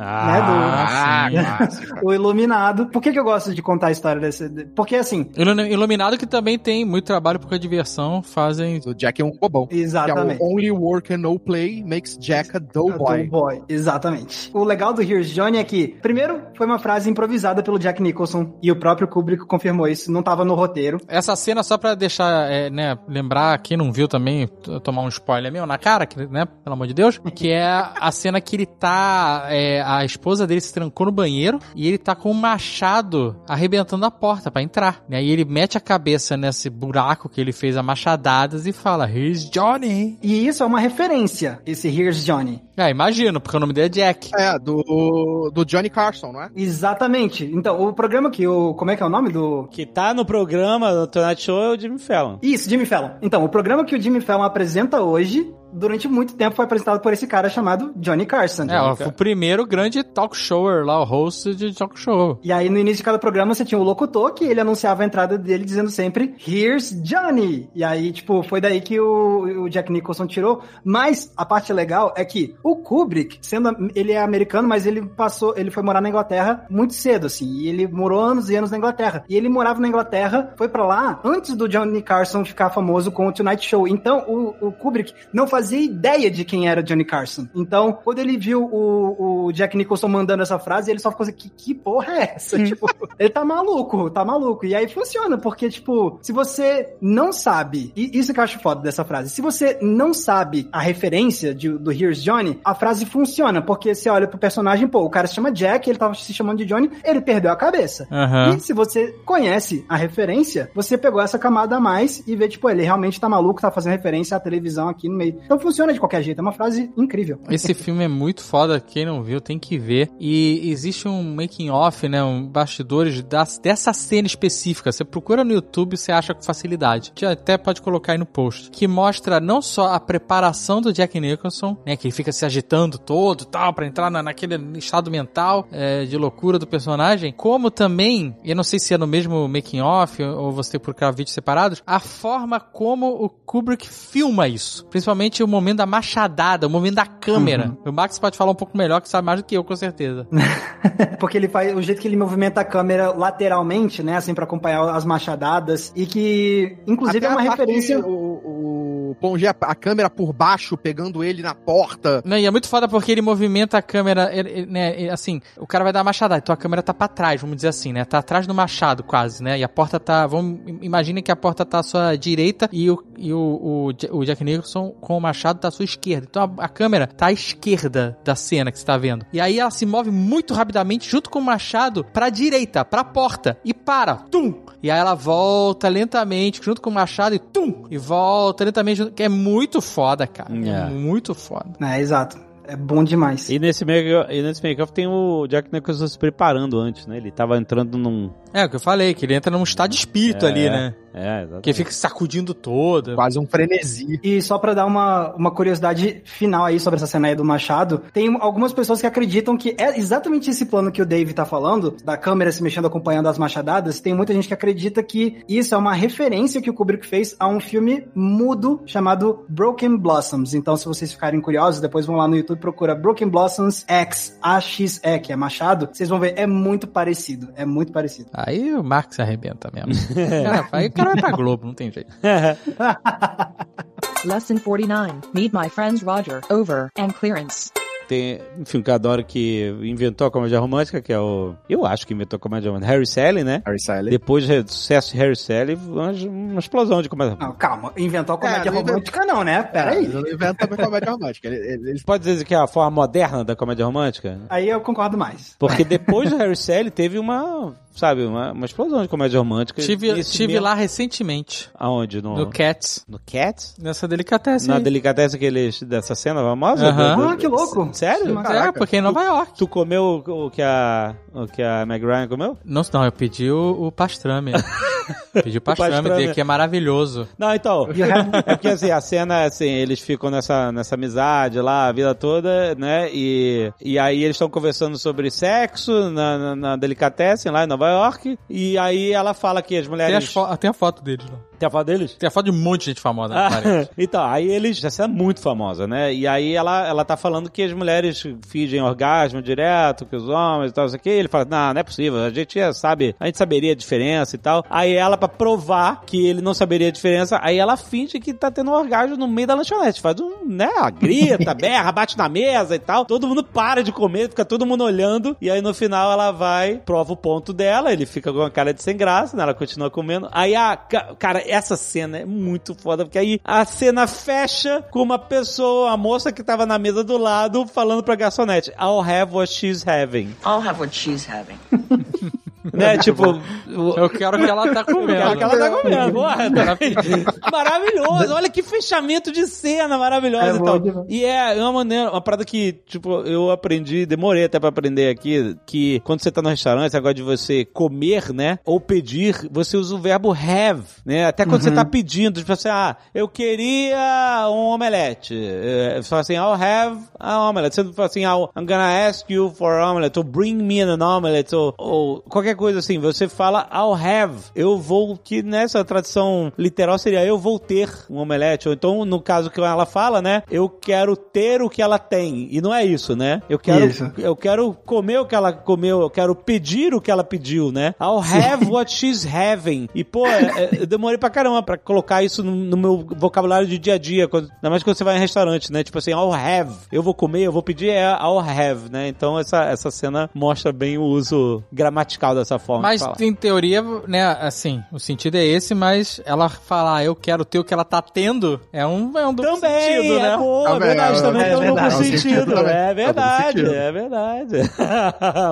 Ah, né, do, [LAUGHS] o Iluminado. Por que que eu gosto de contar a história desse... Porque assim, Ilu- Iluminado que também tem muito trabalho porque a diversão fazem. O Jack é um bobão. exatamente. É o Only Work and No Play makes Jack a dull boy. Do boy, exatamente. O legal do Here's Johnny é que, primeiro, foi uma frase improvisada pelo Jack Nicholson, e o próprio Kubrick confirmou isso, não tava no roteiro. Essa cena, só pra deixar, é, né, lembrar, quem não viu também, tomar um spoiler meu na cara, que, né, pelo amor de Deus, que é a cena que ele tá, é, a esposa dele se trancou no banheiro e ele tá com um machado arrebentando a porta pra entrar, né, e ele mete a cabeça nesse buraco que ele fez a machadadas e fala, Here's Johnny. E isso é uma referência, esse Here's Johnny. É, imagino, porque o nome dele é Jack. É, do, do Johnny Carson, não é? Exatamente. Então, o programa que o. Como é que é o nome do. Que tá no programa do Tonight Show é o Jimmy Fallon. Isso, Jimmy Fallon. Então, o programa que o Jimmy Fallon apresenta hoje durante muito tempo foi apresentado por esse cara chamado Johnny Carson. É, ó, foi o primeiro grande talk shower lá, o host de talk show. E aí, no início de cada programa, você tinha o locutor que ele anunciava a entrada dele dizendo sempre Here's Johnny! E aí, tipo, foi daí que o, o Jack Nicholson tirou. Mas a parte legal é que o Kubrick, sendo ele é americano, mas ele passou, ele foi morar na Inglaterra muito cedo, assim. E ele morou anos e anos na Inglaterra. E ele morava na Inglaterra, foi para lá antes do Johnny Carson ficar famoso com o Tonight Show. Então, o, o Kubrick não fazia ideia de quem era Johnny Carson. Então, quando ele viu o, o Jack Nicholson mandando essa frase, ele só ficou assim, que, que porra é essa? tipo, ele tá maluco, tá maluco. E aí funciona, porque, tipo, se você não sabe, e isso que eu acho foda dessa frase, se você não sabe a referência de, do Here's Johnny, a frase funciona, porque você olha pro personagem, pô, o cara se chama Jack, ele tava se chamando de Johnny, ele perdeu a cabeça. Uhum. E se você conhece a referência, você pegou essa camada a mais e vê, tipo, ele realmente tá maluco, tá fazendo referência à televisão aqui no meio. Então funciona de qualquer jeito, é uma frase incrível. Esse filme é muito foda, quem não viu tem que ver. E existe um making off, né, um bastidores das, dessa cena específica. Você procura no YouTube, você acha com facilidade. Você até pode colocar aí no post, que mostra não só a preparação do Jack Nicholson, né, que ele fica se agitando todo, tal, para entrar na, naquele estado mental é, de loucura do personagem, como também, eu não sei se é no mesmo making off ou você que procurar vídeos separados, a forma como o Kubrick filma isso, principalmente o momento da machadada, o momento da câmera. Uhum. O Max pode falar um pouco melhor, que sabe mais do que eu, com certeza. [LAUGHS] Porque ele faz o jeito que ele movimenta a câmera lateralmente, né, assim, para acompanhar as machadadas, e que, inclusive, Até é uma referência. O, o Ponge a, a câmera por baixo, pegando ele na porta. Não, e é muito foda porque ele movimenta a câmera, ele, ele, né, ele, assim, o cara vai dar uma machadada, então a câmera tá pra trás, vamos dizer assim, né, tá atrás do machado quase, né, e a porta tá, vamos, imagine que a porta tá à sua direita e o, e o, o, o Jack Nicholson com o machado tá à sua esquerda, então a, a câmera tá à esquerda da cena que você tá vendo, e aí ela se move muito rapidamente junto com o machado pra direita, pra porta, e para, tum, e aí ela volta lentamente junto com o machado e tum, e volta lentamente, junto, que é muito foda, cara, é, é muito foda. É, exato. É bom demais. E nesse make e nesse make tem o Jack Nicholson se preparando antes, né? Ele tava entrando num. É, o que eu falei, que ele entra num estado de espírito É, ali, né? É, exatamente. Que fica sacudindo todo. Quase um frenesi. E só pra dar uma, uma curiosidade final aí sobre essa cena aí do Machado, tem algumas pessoas que acreditam que é exatamente esse plano que o Dave tá falando, da câmera se mexendo acompanhando as machadadas, tem muita gente que acredita que isso é uma referência que o Kubrick fez a um filme mudo chamado Broken Blossoms. Então, se vocês ficarem curiosos, depois vão lá no YouTube e procura Broken Blossoms X, AXE, que é Machado, vocês vão ver, é muito parecido, é muito parecido. Aí o Marx arrebenta mesmo. Cara, [LAUGHS] aí o cara vai pra Globo, não tem jeito. [LAUGHS] Lesson 49. Meet my friends Roger, Over, and Clearance. Tem, enfim, que eu adoro que inventou a comédia romântica, que é o. Eu acho que inventou a comédia romântica. Harry Sally, né? Harry Sally. Depois do sucesso de Harry Sally, uma, explosão de comédia Não, calma, inventou a comédia É, romântica não, né? Pera aí. Ele não inventa também comédia romântica. Ele, ele, ele- Pode dizer que é a forma moderna da comédia romântica? Aí eu concordo mais. Porque [LAUGHS] depois do Harry Sally teve uma, sabe, uma, uma explosão de comédia romântica. Tive, tive mesmo- lá recentemente, Aonde? No, no Cats, no Cats? nessa delicatesse. Na aí. delicadeza que eles, dessa cena famosa? Aham. Do- do- Ah, que louco. Sério? É, porque em Nova York. Tu comeu o, o que a o que a Meg Ryan comeu? Não, não, eu pedi o, o pastrame. [LAUGHS] pedi o pastrame, pastrame. dele, que é maravilhoso. Não, então, [LAUGHS] é porque assim, a cena, assim, eles ficam nessa, nessa amizade lá a vida toda, né, e, e aí eles estão conversando sobre sexo na, na, na Delicatessen lá em Nova York, e aí ela fala que as Tem, mulheres... as fo- tem a foto deles lá. Tem a foto deles? Tem a foto de um monte de gente famosa na parede. [LAUGHS] então, aí eles, essa é muito famosa, né? E aí ela, ela tá falando que as mulheres fingem orgasmo direto, que os homens e tal, isso aqui. Ele fala, não, não é possível, a gente sabe, a gente saberia a diferença e tal. Aí ela, pra provar que ele não saberia a diferença, aí ela finge que tá tendo um orgasmo no meio da lanchonete. Faz um, né, grita, [LAUGHS] berra, bate na mesa e tal. Todo mundo para de comer, fica todo mundo olhando. E aí no final ela vai, prova o ponto dela, ele fica com uma cara de sem graça, né? Ela continua comendo. Aí a, ca- cara, essa cena é muito foda, porque aí a cena fecha com uma pessoa, a moça que tava na mesa do lado, falando pra garçonete, I'll have what she's having. I'll have what she's having. [LAUGHS] Né? [LAUGHS] tipo, Eu quero que ela tá comendo. Eu quero que ela tá comendo. Porra, tá- maravilhoso. Olha que fechamento de cena maravilhosa É e bom tal. demais. E é uma maneira, uma parada que, tipo, eu aprendi, demorei até pra aprender aqui, que quando você tá no restaurante, negócio de você comer, né, ou pedir, você usa o verbo have, né, até quando você tá pedindo, tipo assim, ah, eu queria um omelete. É, Você fala assim, I'll have an omelette. Você não fala assim, I'll, I'm gonna ask you for an omelette, ou bring me an omelette, ou, ou qualquer coisa assim. Você fala, I'll have. Eu vou, que nessa tradução literal seria, eu vou ter um omelete. Ou então, no caso que ela fala, né, eu quero ter o que ela tem. E não é isso, né? Eu quero, Isso. eu quero comer o que ela comeu, eu quero pedir o que ela pediu, né? I'll have what she's having. E, pô, é- é- eu demorei pra caramba pra colocar isso no, no meu vocabulário de dia a dia, quando, ainda mais quando você vai em restaurante, né? Tipo assim, I'll have. Eu vou comer, eu vou pedir, é I'll have, né? Então essa, essa cena mostra bem o uso gramatical dessa forma. Mas de falar. em teoria, né, assim, o sentido é esse, mas ela falar eu quero ter o que ela tá tendo é um, é um duplo Também, sentido, né? é boa, é Também, verdade, é, também é tem um duplo verdade. sentido. É É verdade, é [LAUGHS] verdade.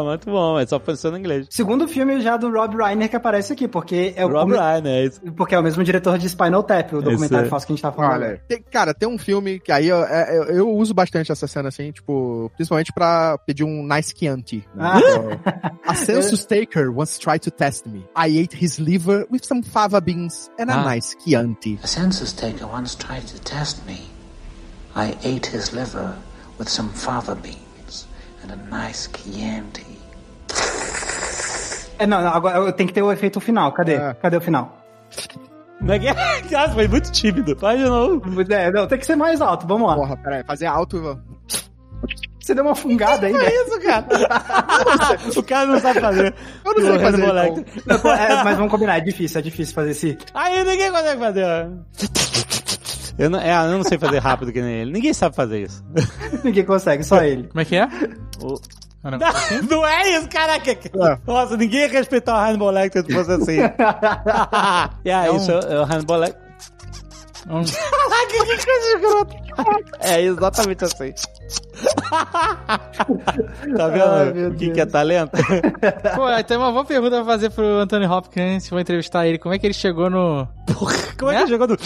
Muito bom, é só pensando em inglês. Segundo filme já do Rob Reiner que aparece aqui, porque é o Rob é isso. porque é o mesmo diretor de Spinal Tap, o documentário falso que a gente tá falando. Olha, tem- cara, tem um filme que aí eu, é- eu, eu uso bastante essa cena assim, tipo, principalmente pra pedir um nice Chianti. Né? Ah. Então, A census [LAUGHS] taker once tried to test me. I ate his liver with some fava beans and a Ah. nice Chianti. A census taker once tried to test me. I ate his liver with some fava beans and a nice Chianti. É, não, não, agora tenho que ter o efeito final. Cadê? É. Cadê o final? Como é é? [LAUGHS] Nossa, foi muito tímido. Faz de novo. É, não, tem que ser mais alto, vamos lá. Porra, peraí, fazer alto. Você deu uma fungada aí, né? isso, cara? [LAUGHS] o cara não sabe fazer. Eu não sei fazer. Lecter. Não, é, mas vamos combinar, é difícil, é difícil fazer esse. Aí ninguém consegue fazer. ó. Eu não, é, eu não sei fazer rápido que nem ele. Ninguém sabe fazer isso. [LAUGHS] Ninguém consegue, só ele. Como é que é? O- Ah, não. [LAUGHS] Não é isso, caraca! Nossa, ninguém ia respeitar o Hannibal Lecter se fosse assim. e aí, É um- isso é o Hannibal Lecter. Que coisa escrota. É exatamente assim. [LAUGHS] tá vendo Ai, o que, que é talento? Pô, tem uma boa pergunta pra fazer pro Anthony Hopkins, vou entrevistar ele. Como é que ele chegou no... Como é que Né? ele jogou do...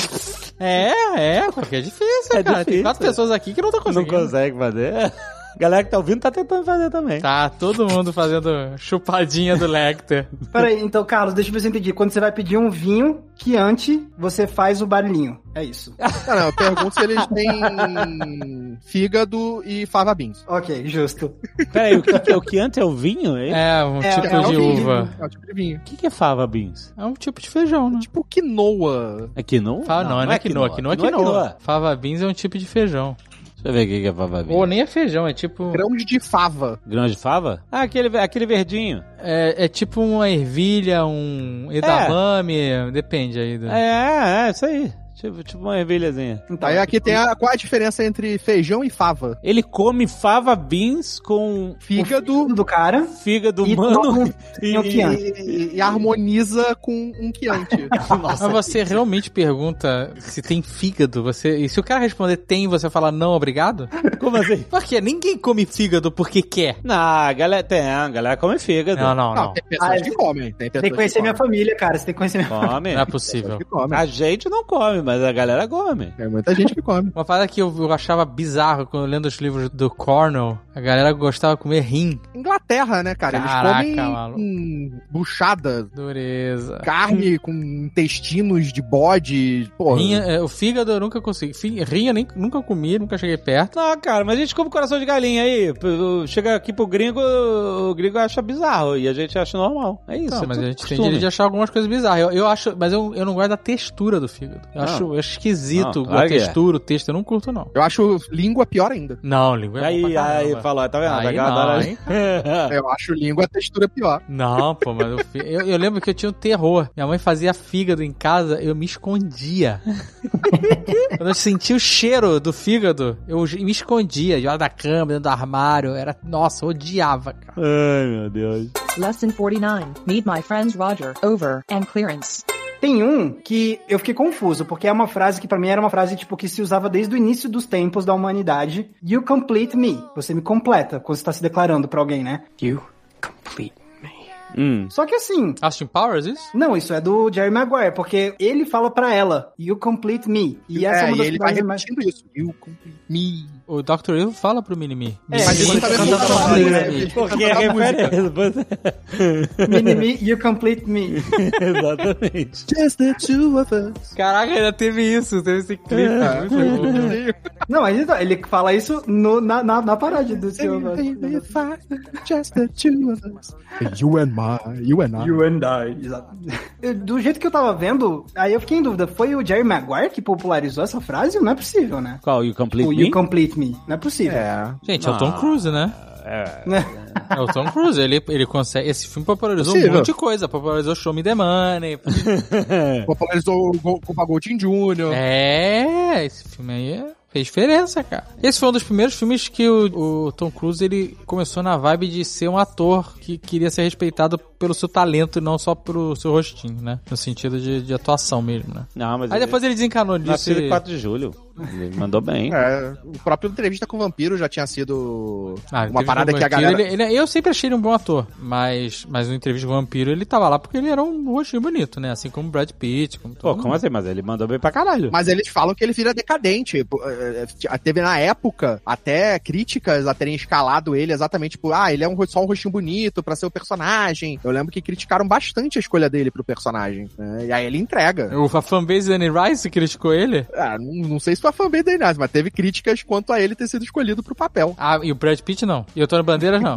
É, é, porque é difícil, É cara. Tem difícil. quatro pessoas aqui que não estão Não conseguindo. consegue fazer. Galera que tá ouvindo tá tentando fazer também. Tá todo mundo fazendo chupadinha do Lecter. [LAUGHS] Peraí, então, Carlos, deixa eu ver se eu entendi. Quando você vai pedir um vinho que antes você faz o barulhinho. É isso. Ah, não, eu pergunto se eles têm fígado e fava beans. Ok, justo. Peraí, o que, o que antes é o vinho? É, É, um É, tipo é um de vinho. uva. É o tipo de vinho. O que, que é fava beans? É um tipo de feijão, né? Tipo quinoa. É quinoa? Fava, não, não, é quinoa. Quinoa é quinoa. Fava beans é um tipo de feijão. Deixa eu ver o que é fava. Ou nem é feijão, é tipo... Grãos de fava. Grão de fava? Ah, aquele, aquele verdinho. É, é tipo uma ervilha, um edamame, depende aí. Do... É, é, isso aí. Tipo, tipo uma ervilhazinha. Então, Aí aqui tem a, qual é a diferença entre feijão e fava? Ele come fava beans com Fígado do cara fígado e humano [LAUGHS] e, e, e harmoniza com um Chianti. [LAUGHS] Mas você realmente pergunta se tem fígado? Você, e se o cara responder tem, você fala não, obrigado? Como assim? Por quê? Ninguém come fígado porque quer. Não, a galera tem, a galera come fígado. Não, não, Não, não. tem pessoas Ah, que comem. Tem Tem que conhecer que minha família, cara. Você tem que conhecer minha Come. Não é possível. A gente não come, mas a galera come. Tem muita gente que come. [LAUGHS] Uma parada que eu, eu achava bizarro quando lendo os livros do Cornell, a galera gostava de comer rim. Inglaterra, né, cara? Caraca, Eles comem maluco. com buchada, Dureza. carne com intestinos de bode. Porra. Rinha, é, o fígado eu nunca consegui. Rinha nem, nunca comi, nunca cheguei perto. Não, cara, mas a gente come coração de galinha aí. Chega aqui pro gringo, o gringo acha bizarro e a gente acha normal. É isso. Não, é mas a gente tem costume. direito de achar algumas coisas bizarras. Eu, eu acho, mas eu, eu não gosto da textura do fígado. Eu Ah. acho, eu acho esquisito Não, claro a é. textura, o texto. Eu não curto, não. Eu acho língua pior ainda. Não, língua é Aí, aí, falou, tá vendo? Aí Tá não, hein? [LAUGHS] Eu acho língua a textura pior. Não, pô, mas eu, eu, eu lembro que eu tinha um terror. Minha mãe fazia fígado em casa, eu me escondia. [LAUGHS] Quando eu sentia o cheiro do fígado, eu me escondia, debaixo da cama, dentro do armário. Era, nossa, eu odiava, cara. Ai, meu Deus. Lesson 49. Meet my friends Roger, Over, and Clearance. Tem um que eu fiquei confuso, porque é uma frase que pra mim era uma frase tipo que se usava desde o início dos tempos da humanidade. You complete me. Você me completa quando você tá se declarando pra alguém, né? You complete me. Hum. Só que assim. Austin Powers, isso? Não, isso é do Jerry Maguire, porque ele fala pra ela, You complete me. E essa é, uma e das ele vai frases mais- repetindo isso. You complete me. O Dr. Evil fala pro Minimi. É, Mas ele também fala pra música. ele. Porque é referência. [LAUGHS] Mini me, you complete me. [LAUGHS] Exatamente. Just the two of us. Caraca, ainda teve isso, teve esse clipe. É. Não, mas então, ele fala isso no- na, na, na paródia do seu. Just the two of us. You and my, you and I. You and I. Exato. Do jeito que eu tava vendo, aí eu fiquei em dúvida, foi o Jerry Maguire que popularizou essa frase? Não é possível, né? Qual? You complete O me? You complete me. Não é possível. É. Gente, é o Tom Cruise, né? É. Né? É o Tom Cruise, ele, ele consegue. Esse filme popularizou Possível. um monte de coisa. Popularizou Show Me the Money. [LAUGHS] Popularizou o Copa Goldin Jr. É, esse filme aí é- fez diferença, cara. Esse foi um dos primeiros filmes que o, o Tom Cruise ele começou na vibe de ser um ator que queria ser respeitado pelo seu talento e não só pelo seu rostinho, né? No sentido de, de atuação mesmo, né? Não, mas Aí depois ele desencanou disso. E- 4 de julho. Ele mandou bem. É, o próprio Entrevista com o Vampiro já tinha sido Ah, uma parada que a galera... ele- ele- eu sempre achei ele um bom ator, mas, mas no Entrevista com o Vampiro ele tava lá porque ele era um rostinho bonito, né? Assim como o Brad Pitt. Como Pô, como mundo. assim? Mas ele mandou bem pra caralho. Mas eles falam que ele vira decadente. Teve na época até críticas a terem escalado ele exatamente por, ah, ele é um, só um rostinho bonito pra ser o personagem. Eu lembro que criticaram bastante a escolha dele pro personagem. né? E aí ele entrega. O a fanbase da Annie Rice criticou ele? Ah, não, não sei se foi a fanbase da Inés, mas teve críticas quanto a ele ter sido escolhido pro papel. Ah, e o Brad Pitt não. E o Tony Bandeiras não.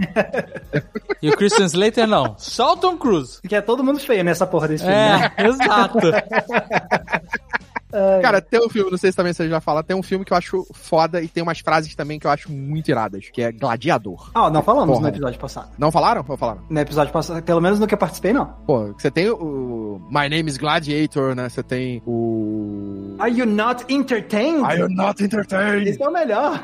e o Christian Slater não. Só o Tom Cruise. Que é todo mundo feio nessa porra desse filme, né? [LAUGHS] É, [LAUGHS] exato. Cara, tem um filme, não sei se também você já fala, tem um filme que eu acho foda e tem umas frases também que eu acho muito iradas, que é Gladiador. Ah, não falamos Porra. no episódio passado. Não falaram? Ou falaram? No episódio passado, pelo menos no que eu participei, não. Pô, você tem o My Name is Gladiator, né? Você tem o... Are you not entertained? Are you not entertained? Esse é o melhor.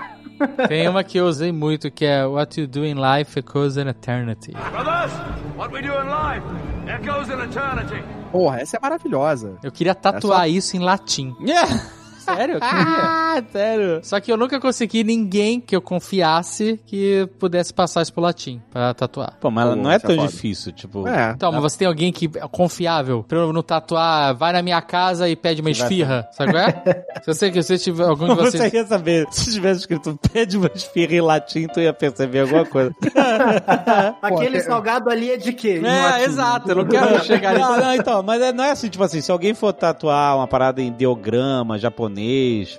Tem uma que eu usei muito que é What you do in life echoes an eternity. Brothers, what we do in life echoes in eternity. Porra, essa é maravilhosa. Eu queria tatuar É isso em latim. Sério, eu queria. Ah, sério. Só que eu nunca consegui ninguém que eu confiasse que pudesse passar isso pro latim pra tatuar. Pô, mas Pô, não é é tão foda. difícil, tipo... É. Então, mas você tem alguém que é confiável pra eu não tatuar, vai na minha casa e pede uma Você esfirra, sabe qual é? [LAUGHS] Se você que você tiver algum de Você vocês... ia saber, se tivesse escrito pede uma esfirra em latim, tu ia perceber alguma coisa. [LAUGHS] Aquele salgado ali é de quê? É, exato, eu não quero chegar nisso. Não, não, então, mas é- não é assim, tipo assim, se alguém for tatuar uma parada em ideograma japonês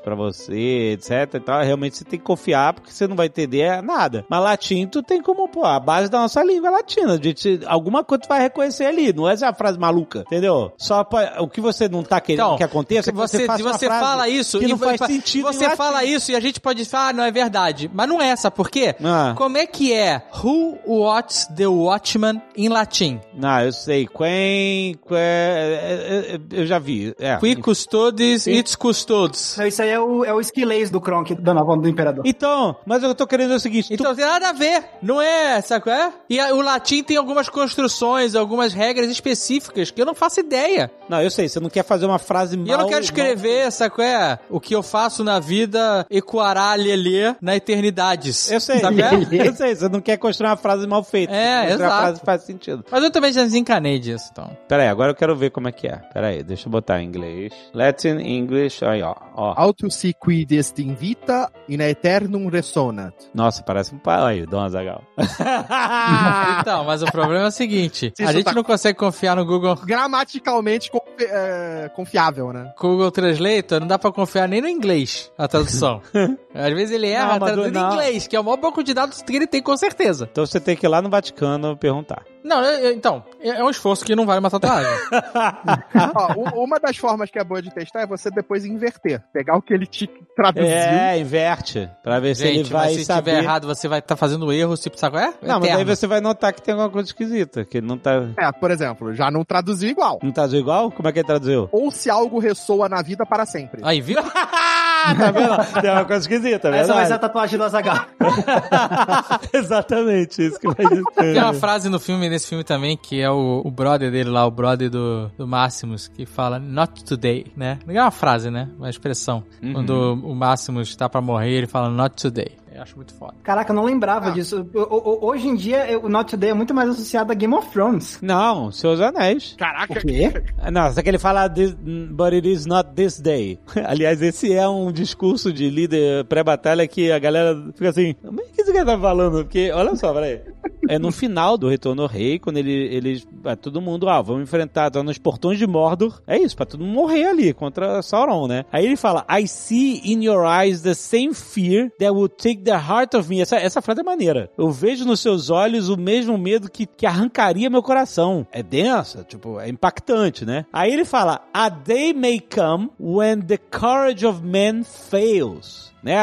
pra você, etc e tal, realmente você tem que confiar, porque você não vai entender nada. Mas latim, tu tem como, pô, a base da nossa língua é latina, a gente, alguma coisa tu vai reconhecer ali, não é essa frase maluca, entendeu? Só pra, o que você não tá querendo Então, que aconteça, é que você, você, você fala isso que e não faz sentido em Você fala isso e a gente pode falar, ah, não é verdade. Mas não é, sabe por quê? Ah. Como é que é Who watches the Watchman em latim? Não, eu sei, quen, que, é, é, eu já vi, é. Qui custodes, its custodes. Isso aí é o, é o esquilês do Kronk, da nova do Imperador. Então, mas eu tô querendo dizer o seguinte, tu Então tem nada a ver, não é, sabe qual é? E a- o latim tem algumas construções, algumas regras específicas que eu não faço ideia. Não, eu sei, você não quer fazer uma frase mal... E eu não quero escrever, sabe qual é? O que eu faço na vida ecoará lhe na eternidades. Eu sei, Sabe é? [LAUGHS] eu sei, você não quer construir uma frase mal feita. É, Construir exato. uma frase faz sentido. Mas eu também já desencanei disso, então. Pera aí, agora eu quero ver como é que é. Pera aí, deixa eu botar em inglês. Latin, English, aí ó, ó. Auto si qui destin vita in aeternum resonat. Nossa, parece um pai aí, Dom Azagal. [LAUGHS] Então, mas o problema é o seguinte: Se a gente tá- não consegue confiar no Google, Gramaticalmente confi- é, confiável, né? Google Translator, não dá pra confiar nem no inglês a tradução. [LAUGHS] Às vezes ele erra Não, mas traduzindo em inglês, que é o maior banco de dados que ele tem com certeza. Então você tem que ir lá no Vaticano perguntar. Não, é- é- então, é é um esforço que não vale uma tatuagem. [LAUGHS] Ó, uma das formas que é boa de testar é você depois inverter. Pegar o que ele te traduziu. É, inverte. Pra ver se ele Gente, vai se saber. estiver errado, você vai estar fazendo erro, tipo, sabe qual é? Não, mas aí Eterno. você vai notar que tem alguma coisa esquisita. Que não tá. É, por exemplo, já não traduziu igual. Não traduziu igual? Como é que ele traduziu? Ou se algo ressoa na vida para sempre. Aí, viu? [LAUGHS] tá vendo? Tem uma coisa esquisita, é Essa vai ser a tatuagem do Azagal. [LAUGHS] Exatamente, isso que vai dizer. Tem uma frase no filme, nesse filme também, que é o, o brother dele lá, o brother do, do Máximos, que fala not today, né? Não é uma frase, né? Uma expressão. Uhum. Quando o Máximos tá pra morrer, ele fala not today. Acho muito foda. Caraca, eu não lembrava Ah. disso. O- o- hoje em dia, o Not Today é muito mais associado a Game of Thrones. Não, Seus Anéis. Caraca. O quê? Não, só que ele fala this, but it is not this day. [LAUGHS] Aliás, esse é um discurso de líder pré-batalha que a galera fica assim, mas o que esse cara tá falando? Porque, olha só, peraí. É no final do Retorno ao Rei, quando ele, eles, ah, todo mundo, ah, vamos enfrentar, tá nos portões de Mordor. É isso, pra todo mundo morrer ali contra Sauron, né? Aí ele fala, I see in your eyes the same fear that will take the heart of me. Essa, essa frase é maneira. Eu vejo nos seus olhos o mesmo medo que, que arrancaria meu coração. É densa, tipo, é impactante, né? Aí ele fala, a day may come when the courage of men fails. Né?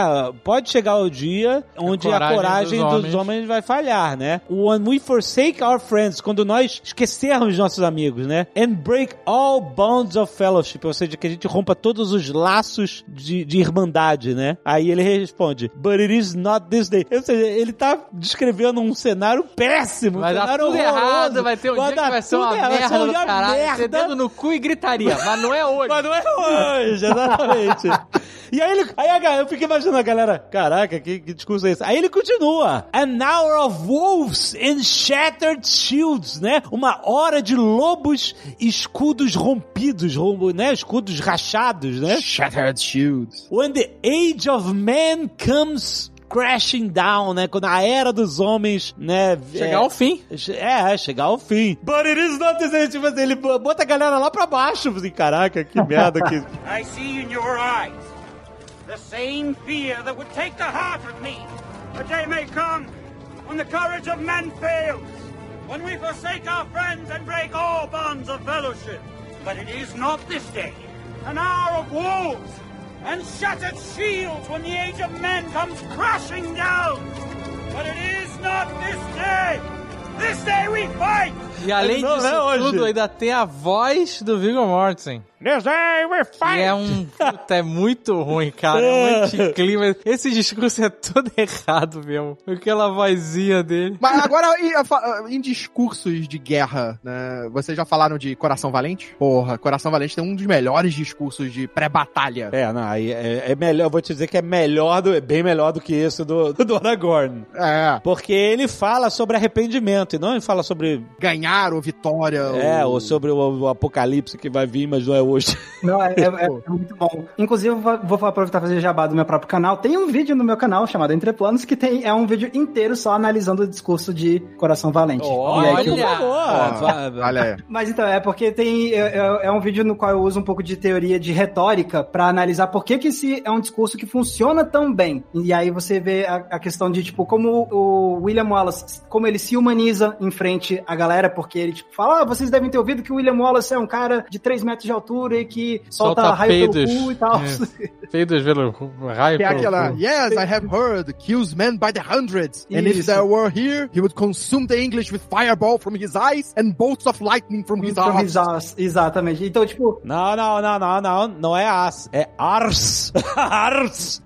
Pode chegar o dia onde a coragem coragem, dos dos, homens. homens vai falhar, né? When we forsake our friends, quando nós esquecermos nossos amigos, né? And break all bonds of fellowship, ou seja, que a gente rompa todos os laços de, de irmandade, né? Aí ele responde, but it is not this day. Ou seja, ele tá descrevendo um cenário péssimo, Vai um dar cenário tudo horroroso. errado, vai ter um dia que dar vai ser uma tudo errado, vai ser merda um caralho. merda. No cu e gritaria, mas não é [LAUGHS] hoje. Mas não é hoje, exatamente. [LAUGHS] e aí, ele, aí a eu fico imaginando a galera, caraca, que, que discurso é esse? Aí ele continua. An hour of wolves and shattered shields, né? Uma hora de lobos e escudos rompidos, rom- né? Escudos rachados, né? Shattered shields. When the age of man comes crashing down, né? Quando a era dos homens, né? Chegar é, ao fim. É, chegar ao fim. But it is not the same. Tipo assim, ele bota a galera lá pra baixo. Assim, caraca, que merda que... [LAUGHS] I see in your eyes the same fear that would take the heart of me. A day may come when the courage of men fails, when we forsake our friends and break all bonds of fellowship. But it is not this day, an hour of wolves and shattered shields when the age of men comes crashing down. But it is not this day. This day we fight. E além Não, disso não é tudo, ainda tem a voz do Viggo Mortensen. This day we Que é um. Puta, é muito ruim, cara. É [LAUGHS] muito clima. Esse discurso é todo [LAUGHS] errado mesmo. Aquela vozinha dele. Mas agora, em discursos de guerra, né? Vocês já falaram de Coração Valente? Porra, Coração Valente tem um dos melhores discursos de pré-batalha. É, não, aí é, é melhor, eu vou te dizer que é melhor, do, é bem melhor do que esse do, [LAUGHS] do Aragorn. É. Porque ele fala sobre arrependimento, e não ele fala sobre, Ganhar ou vitória. é, ou sobre o, o apocalipse que vai vir, mas não é hoje. [LAUGHS] Não, é, é- é muito bom. Inclusive, eu vou, vou aproveitar e fazer jabá do meu próprio canal. Tem um vídeo no meu canal chamado Entre Planos que tem, é um vídeo inteiro só analisando o discurso de Coração Valente. E aí que eu- Olha, olha aí. [LAUGHS] Mas então, é porque tem. É, é- é um vídeo no qual eu uso um pouco de teoria de retórica pra analisar por que, que esse é um discurso que funciona tão bem. E aí você vê a, a questão de, tipo, como o William Wallace, como ele se humaniza em frente à galera, porque ele, tipo, fala: ah, vocês devem ter ouvido que o William Wallace é um cara de 3 metros de altura e que solta, Solta raio peidos. pelo cu e tal. É. [LAUGHS] Peidos pelo raio Que é pelo aquela, cu. yes, I have heard, kills men by the hundreds. And if Isso. there were here, he would consume the English with fireball from his eyes and bolts of lightning from his From arms. his arms. Exatamente. Então, tipo, Não, não, não, não, não, não é as, é ars. [LAUGHS] ars.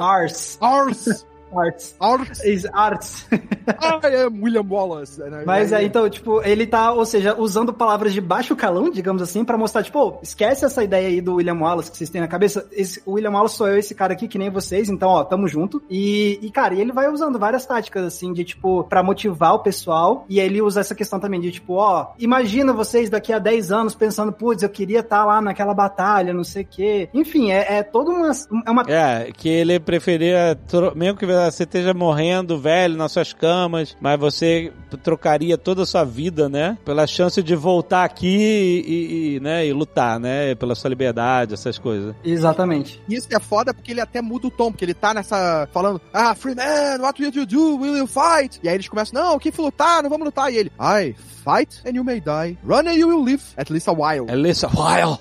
Ars. Arms. Arts. Arms. Is arts. I am William Wallace. And I- Mas I- aí, então, tipo, ele tá, ou seja, usando palavras de baixo calão, digamos assim, pra mostrar, tipo, "Ô, esquece essa ideia aí do William Wallace que vocês têm na cabeça. Esse, o William Wallace sou eu, esse cara aqui, que nem vocês, então, ó, tamo junto. E, e, cara, e ele vai usando várias táticas, assim, de, tipo, pra motivar o pessoal. E aí ele usa essa questão também de, tipo, ó, imagina vocês daqui a 10 anos pensando, putz, eu queria estar lá naquela batalha, não sei o quê. Enfim, é, é toda uma. É uma É, que ele preferia, mesmo que você esteja morrendo velho nas suas camas, mas você trocaria toda a sua vida, né? Pela chance de voltar aqui e, e, né, e lutar, né? Pela sua liberdade, essas coisas. Exatamente. E isso é foda porque ele até muda o tom, porque ele tá nessa. falando, ah, free man, what will you do? Will you fight? E aí eles começam, não, quem for lutar, não vamos lutar. E ele, I fight and you may die. Run and you will live, at least a while. At least a while.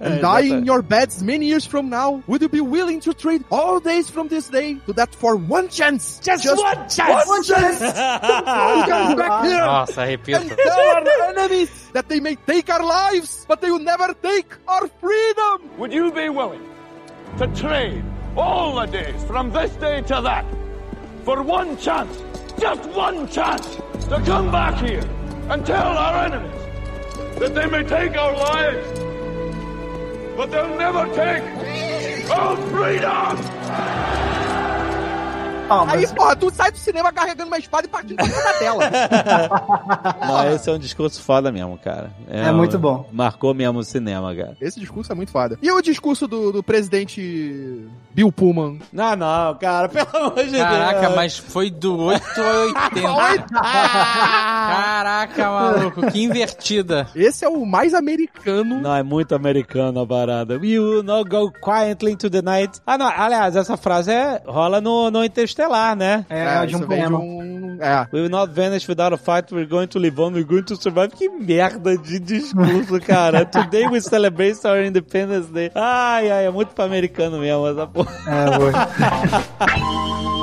And die in your beds many years from now. Would you be willing to trade all days from this day to that for one chance? Just one chance! One chance! [LAUGHS] Come back here Nossa, and tell our enemies that they may take our lives, but they will never take our freedom! Would you be willing to trade all the days from this day to that for one chance, just one chance, to come back here and tell our enemies that they may take our lives, but they'll never take our freedom? Ó, Aí, mas- porra, tu sai do cinema carregando uma espada e partindo pra cima da tela. [LAUGHS] Não, esse é um discurso foda mesmo, cara. É muito bom. Marcou mesmo o cinema, cara. Esse discurso é muito foda. E o discurso do, do presidente Bill Pullman? Não, não, cara, [LAUGHS] pelo amor de Caraca, Deus. mas foi do 8 ao 80. [LAUGHS] Caraca, maluco, que invertida. Esse é o mais americano. Não, é muito americano a parada. We will not go quietly into the night. Ah, não, aliás, essa frase é, rola no, no Interestelar, né? É, de um poema. É. We will not vanish without a fight, we're going to live on, we're going to survive. Que merda de discurso, [LAUGHS] cara. Today we celebrate our Independence Day. Ai, ai, é muito pra americano mesmo essa porra. É, foi. [LAUGHS]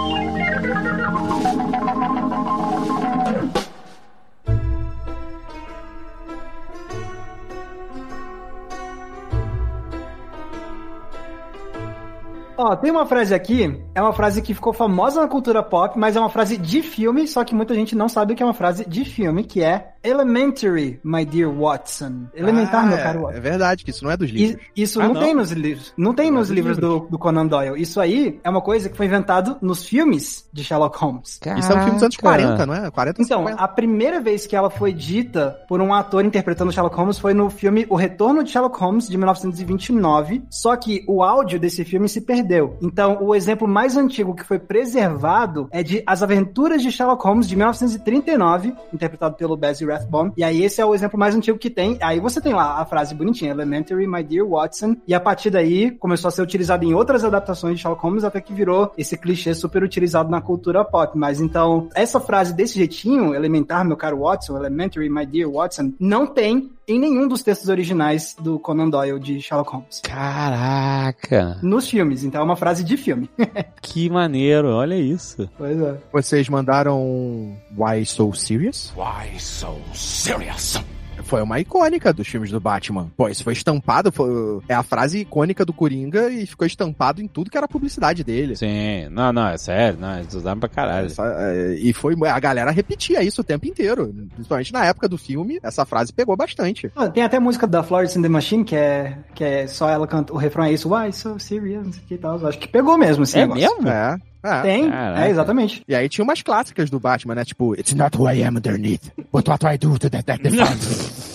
Ó, tem uma frase aqui, é uma frase que ficou famosa na cultura pop, mas é uma frase de filme, só que muita gente não sabe que é uma frase de filme, que é Elementary, my dear Watson. Elementar, Ah, meu é- caro É Watson. verdade, que isso não é dos livros. Isso Ah, não, não? tem nos livros. Não tem Não é nos dos livros do, livros. do Conan Doyle. Isso aí é uma coisa que foi inventado nos filmes de Sherlock Holmes. Isso é um filme dos anos 40, não é? 40, Então, 50. a primeira vez que ela foi dita por um ator interpretando Sherlock Holmes foi no filme O Retorno de Sherlock Holmes, de 1929. Só que o áudio desse filme se perdeu. Então, o exemplo mais antigo que foi preservado é de As Aventuras de Sherlock Holmes, de 1939, interpretado pelo Basil E aí, esse é o exemplo mais antigo que tem. Aí você tem lá a frase bonitinha, Elementary, my dear Watson. E a partir daí, começou a ser utilizado em outras adaptações de Sherlock Holmes, até que virou esse clichê super utilizado na cultura pop. Mas então, essa frase desse jeitinho, elementar, meu caro Watson, Elementary, my dear Watson, não tem em nenhum dos textos originais do Conan Doyle de Sherlock Holmes. Caraca, Nos filmes, então é uma frase de filme. [LAUGHS] que maneiro, olha isso. pois é. Vocês mandaram Why So Serious? Why so serious? Foi uma icônica dos filmes do Batman. Pô, isso foi estampado, foi- é a frase icônica do Coringa e ficou estampado em tudo que era publicidade dele. Sim, não, não, é sério, não, eles usaram pra caralho. Essa- é, e foi a galera repetia isso o tempo inteiro, principalmente na época do filme. Essa frase pegou bastante. Ah, tem até a música da Florence and the Machine, que é, que é só ela canta, o refrão é isso, why so serious, não sei o que e tal. Acho que pegou mesmo esse É negócio. mesmo? É. é. Tem, Caraca. é, exatamente. E aí tinha umas clássicas do Batman, né? Tipo, It's not who I am underneath, but what I do to detect the facts. [LAUGHS] [LAUGHS]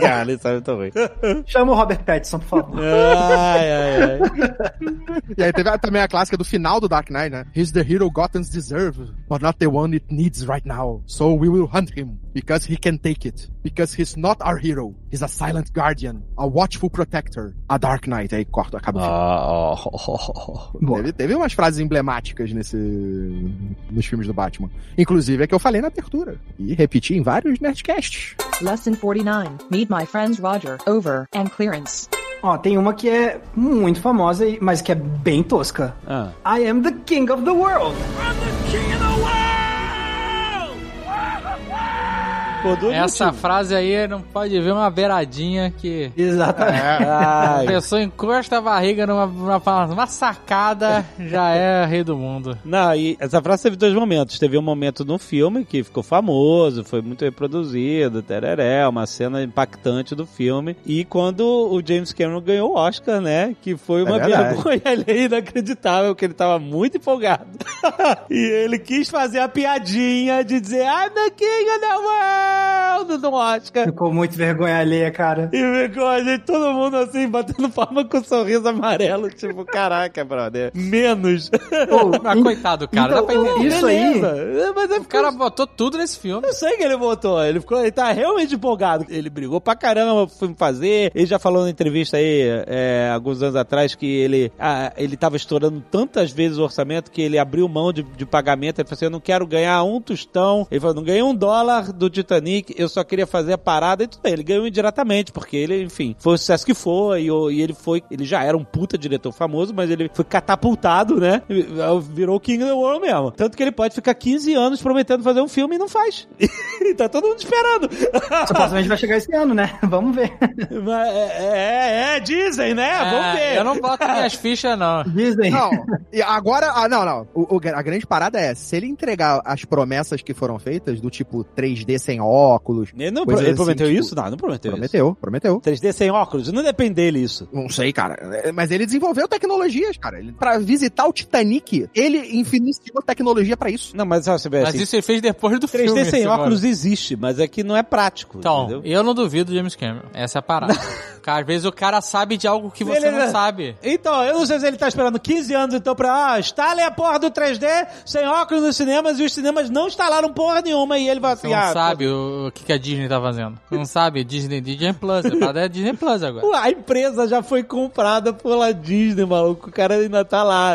Cara, isso é muito ruim. Chama o Robert Pattinson, por favor. Ai, ai, ai. E aí teve a- também a clássica do final do Dark Knight, né? He's the hero Gotham's deserve, but not the one it needs right now. So we will hunt him, because he can take it. Because he's not our hero. He's a silent guardian, a watchful protector, a Dark Knight. Aí corta, acaba o filme. Ah, oh, oh, oh, oh. Boa. Teve, teve umas frases emblemáticas nesse, nos filmes do Batman. Inclusive a que eu falei na abertura. E repeti em vários Nerdcasts. Lesson 49. Meet my friends Roger, over, and clearance. Ó, tem uma que é muito famosa, mas que é bem tosca. Ah. I am the king of the world. Por dois Essa motivos. frase aí não pode ver uma beiradinha que Exatamente. a Ai. pessoa encosta a barriga numa, numa, numa sacada, já é rei do mundo. Não, e essa frase teve dois momentos. Teve um momento no filme que ficou famoso, foi muito reproduzido, tereré, uma cena impactante do filme. E quando o James Cameron ganhou o Oscar, né? Que foi uma verdade. vergonha alheia inacreditável, que ele tava muito empolgado. [LAUGHS] e ele quis fazer a piadinha de dizer I'm the king of the world no Oscar. Ficou muito vergonha alheia, cara. E ficou a gente, todo mundo assim, batendo palma com um sorriso amarelo. Tipo, [LAUGHS] caraca, brother. Menos. Pô, [LAUGHS] in- coitado, cara, dá pra então, entender. Isso aí. Beleza. Mas é O cara botou tudo nesse filme. Eu sei que ele botou, ele ficou, ele tá realmente empolgado. Ele brigou pra caramba pro filme fazer. Ele já falou na entrevista aí, é, alguns anos atrás, que ele, ah, ele tava estourando tantas vezes o orçamento que ele abriu mão de, de pagamento. Ele falou assim: Eu não quero ganhar um tostão. Ele falou: Não ganhei um dólar do Titanic, eu só queria fazer a parada. E tudo bem, ele ganhou indiretamente, porque ele, enfim, foi o sucesso que foi. E, e ele foi, ele já era um puta diretor famoso, mas ele foi catapultado, né? Virou o King of the World mesmo. Tanto que ele pode ficar 15 anos prometendo fazer um filme e não faz. [LAUGHS] E tá todo mundo esperando. [LAUGHS] Supostamente vai chegar esse ano, né? [LAUGHS] Vamos ver. Mas é, é, é, dizem, né? Vamos É, ver. Eu não boto minhas fichas, não. Dizem. Não, e agora. Ah, não, não. O- o- a grande parada é: se ele entregar as promessas que foram feitas, do tipo 3D sem óculos. Ele, não, ele assim, prometeu tipo, isso? Não, não prometeu, Prometeu, prometeu. isso. 3D sem óculos? Não depende dele isso. Não sei, cara. É, Mas ele desenvolveu tecnologias, cara. Ele, pra visitar o Titanic, ele iniciou tecnologia pra isso. Não, mas sabe, você vê Mas assim, isso ele fez depois do 3D filme. sem Simone. óculos existe, mas é que não é prático, Então, entendeu? eu não duvido do James Cameron. Essa é a parada. [LAUGHS] Cara, Às vezes o cara sabe de algo que você Ele- não sabe. Então, eu não sei se ele tá esperando 15 anos então pra, ah, instalem a porra do 3D sem óculos nos cinemas e os cinemas não instalaram porra nenhuma e ele vai Você assim, não ah, sabe o, o que, que a Disney tá fazendo. Não sabe? Disney, Disney Plus. É Disney Plus agora. A empresa já foi comprada pela Disney, maluco. O cara ainda tá lá.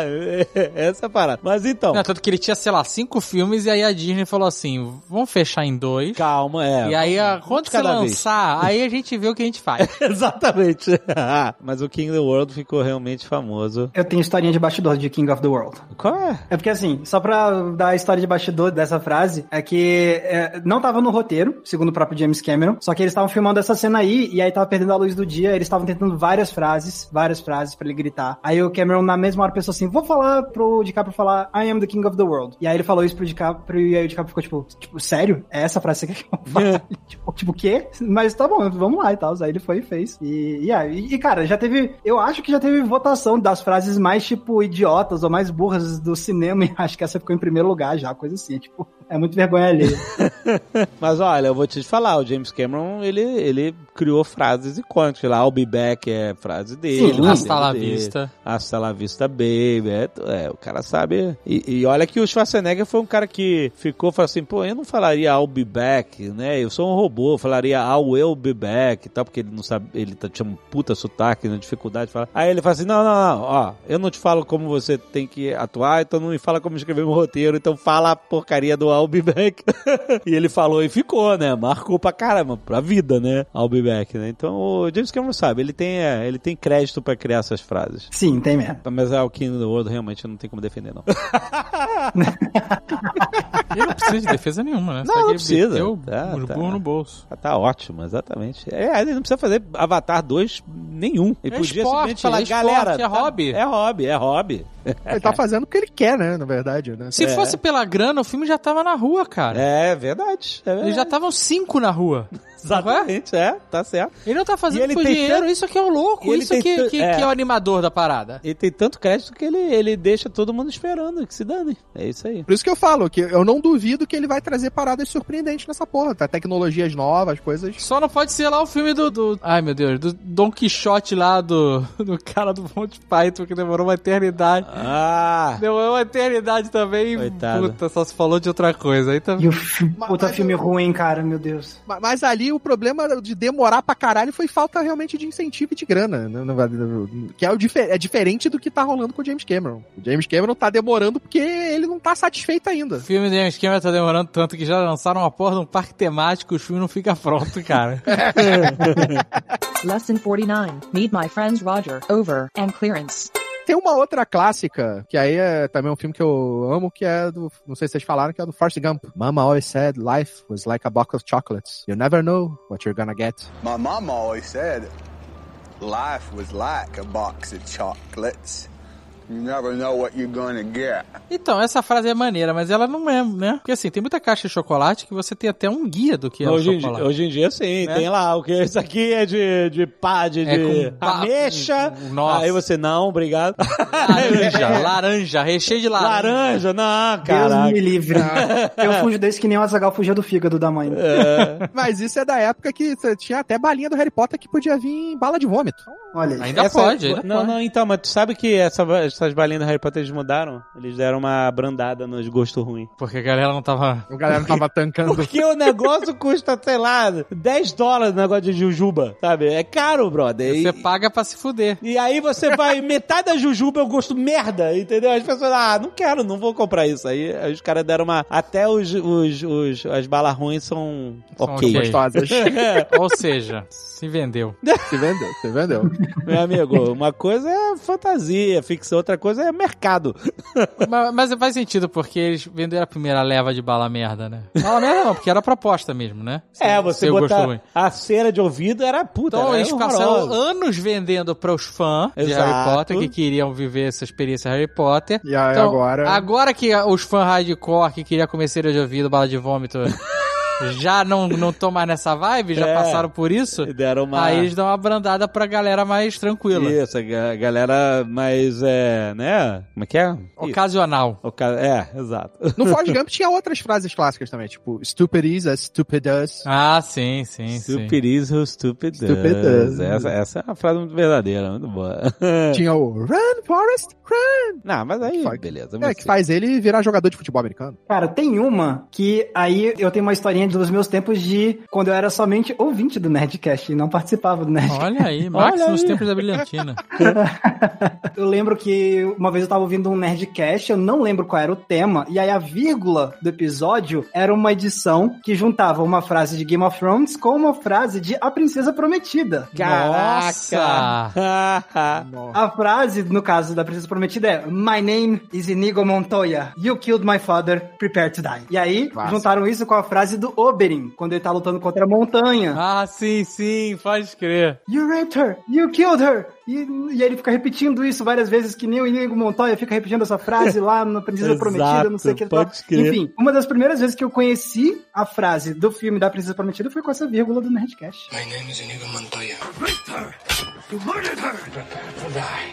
Essa é a parada. Mas então. Não, tanto que ele tinha, sei lá, cinco filmes e aí a Disney falou assim, vamos fechar em dois. Calma, é. E aí, a- quando você cada vez. lançar, aí a gente vê o que a gente faz. [LAUGHS] Exatamente. [LAUGHS] Mas o King of the World ficou realmente famoso. Eu tenho historinha de bastidor de King of the World. Qual é? É porque assim, só pra dar a história de bastidor dessa frase, é que é, não tava no roteiro, segundo o próprio James Cameron, só que eles estavam filmando essa cena aí, e aí tava perdendo a luz do dia, eles estavam tentando várias frases, várias frases pra ele gritar. Aí o Cameron, na mesma hora, pensou assim, vou falar pro DiCaprio falar, I am the King of the World. E aí ele falou isso pro DiCaprio, e aí o DiCaprio ficou tipo, tipo, sério? É essa frase que você quer que eu fale? [LAUGHS] tipo, tipo, o quê? Mas tá bom, vamos lá e tal. Aí ele foi e fez. E, e, aí, e, cara, já teve, eu acho que já teve votação das frases mais, tipo, idiotas ou mais burras do cinema, [LAUGHS] e acho que essa ficou em primeiro lugar já, coisa assim, tipo, é muito vergonha alheia. [LAUGHS] Mas olha, eu vou te falar, o James Cameron, ele, ele criou frases icônicas lá, I'll be back é frase dele. Sim, hasta la dele, vista. Hasta la vista, baby. É, é, o cara sabe. E, e olha que o Schwarzenegger foi um cara que ficou, falou assim, pô, eu não falaria I'll be back, né? Eu sou um robô, eu falaria I will be back e tal, porque ele não sabe, ele tá, tinha um puta sotaque, uma dificuldade de falar. Aí ele fala assim, não, não, não, ó, eu não te falo como você tem que atuar, então não me fala como escrever um roteiro, então fala a porcaria do I'll be back. [LAUGHS] e ele falou e ficou, né? Marcou pra caramba, pra vida, né? I'll be back, né? Então o James Cameron sabe, ele tem, é, ele tem crédito pra criar essas frases. Sim, tem mesmo. Mas é o King of the World realmente não tem como defender, não. Ele [LAUGHS] não precisa de defesa nenhuma, né? Não, Só não precisa. meteu Tá, tá. no bolso. Tá ótimo, exatamente. É, ele não precisa fazer Avatar 2 nenhum. Ele É podia esporte, simplesmente falar, é esporte, galera. é tá- hobby." É hobby, é hobby. [LAUGHS] Ele tá fazendo o que ele quer, né? Na verdade, né? Se É. fosse pela grana, o filme já tava na rua, cara. É verdade. É Eles verdade. já estavam cinco na rua. [LAUGHS] Exatamente, é, tá certo. Ele não tá E fazendo ele por dinheiro, tanto- isso aqui é o louco, ele isso tem que, que, é. que é o animador da parada. Ele tem tanto crédito que ele, ele deixa todo mundo esperando, que se dane. É isso aí. Por isso que eu falo, que eu não duvido que ele vai trazer paradas surpreendentes nessa porra, tá? Tecnologias novas, coisas. Só não pode ser lá o filme do, do- Ai, meu Deus, do Don Quixote lá do, [LAUGHS] do cara do Monty Python, que demorou uma eternidade. Ah! Demorou uma eternidade também. Coitado. Puta, só se falou de outra coisa. Aí tá... E o fi- puta filme ruim, cara, meu Deus. Ma- Mas ali o problema de demorar pra caralho foi falta realmente de incentivo e de grana. né? Que é, o difer- é diferente do que tá rolando com o James Cameron. O James Cameron tá demorando porque ele não tá satisfeito ainda. O filme do James Cameron tá demorando tanto que já lançaram uma porra de um parque temático, o filme não fica pronto, cara. [LAUGHS] Lesson 49. Meet my friends Roger, Over, and Clearance. Tem uma outra clássica, que aí é também um filme que eu amo, que é do, não sei se vocês falaram, que é do Forrest Gump. Mama always said life was like a box of chocolates. You never know what you're gonna get. My mom always said life was like a box of chocolates. Então, essa frase é maneira, mas ela não é, né? Porque assim, tem muita caixa de chocolate que você tem até um guia do que é hoje, o em chocolate. dia, hoje em dia, sim, Né? tem lá o que isso aqui é de, de pá, de, É de ameixa. Nossa. Aí você, não, obrigado. Laranja, [LAUGHS] laranja, recheio de laranja. Laranja, não, Deus caraca. me livre. [LAUGHS] Eu fujo desse que nem o Azagal fugia do fígado da mãe. É. Mas isso é da época que você tinha até balinha do Harry Potter que podia vir em bala de vômito. Olha. Ainda Essa- pode, ainda Não, pode. não, então, mas tu sabe que essa, essas balinhas do Harry Potter eles mudaram? Eles deram uma brandada nos gostos ruins. Porque a galera não tava... A galera não tava [LAUGHS] tancando. Porque o negócio custa, sei lá, 10 dólares o negócio de jujuba, sabe? É caro, brother. E, Você paga pra se fuder. e aí você vai, [LAUGHS] metade da jujuba é o gosto merda, entendeu? As pessoas, ah, não quero, não vou comprar isso. Aí, aí os caras deram uma. Até os, os, os- as balas ruins são, São ok. ok. Gostosas. [LAUGHS] Ou seja, se vendeu. se vendeu, se vendeu. Meu amigo, uma coisa é fantasia, ficção, outra coisa é mercado. [LAUGHS] mas, mas faz sentido, porque eles venderam a primeira leva de bala merda, né? Bala merda não, porque era a proposta mesmo, né? É, você botar ruim. a cera de ouvido era puta. Então era eles passaram horrorosa. anos vendendo para os fãs de Exato. Harry Potter que queriam viver essa experiência Harry Potter. E aí Então, agora. Agora que os fãs hardcore que queriam comer cera de ouvido, bala de vômito, [LAUGHS] já não não estão mais nessa vibe, já É. passaram por isso. Deram uma... Aí eles dão uma brandada pra galera mais tranquila. Isso, a ga- galera mais, é, né? Como é que é? Ocasional. Oca- É, exato. No Forrest [LAUGHS] Gump tinha outras frases clássicas também, tipo, stupid is as stupid does. Ah, sim, sim, sim. Stupid is who stupid does. Stupid does. Essa, essa é uma frase muito verdadeira, muito boa. [LAUGHS] Tinha o Run, Forrest, run! Não, mas aí, Faz- beleza. É, que faz ele virar jogador de futebol americano. Cara, tem uma que aí eu tenho uma historinha dos meus tempos de quando eu era somente ouvinte do Nerdcast e não participava do Nerdcast. Olha aí, [LAUGHS] Max Olha nos aí. tempos da brilhantina. [LAUGHS] Eu lembro que uma vez eu tava ouvindo um Nerdcast, eu não lembro qual era o tema, e aí a vírgula do episódio era uma edição que juntava uma frase de Game of Thrones com uma frase de A Princesa Prometida. Caraca! [LAUGHS] A frase, no caso da Princesa Prometida, é My name is Inigo Montoya. You killed my father. Prepare to die. E aí, Clássico. juntaram isso com a frase do Oberyn, quando ele tá lutando contra a montanha. Ah, sim, sim, pode crer. You raped her! You killed her! E, e aí ele fica repetindo isso várias vezes, que nem o Inigo Montoya fica repetindo essa frase lá na Princesa Exato, [LAUGHS] Prometida, não sei o que. pode tal. crer. Enfim, uma das primeiras vezes que eu conheci a frase do filme da Princesa Prometida foi com essa vírgula do Nerdcast. My name is Inigo Montoya.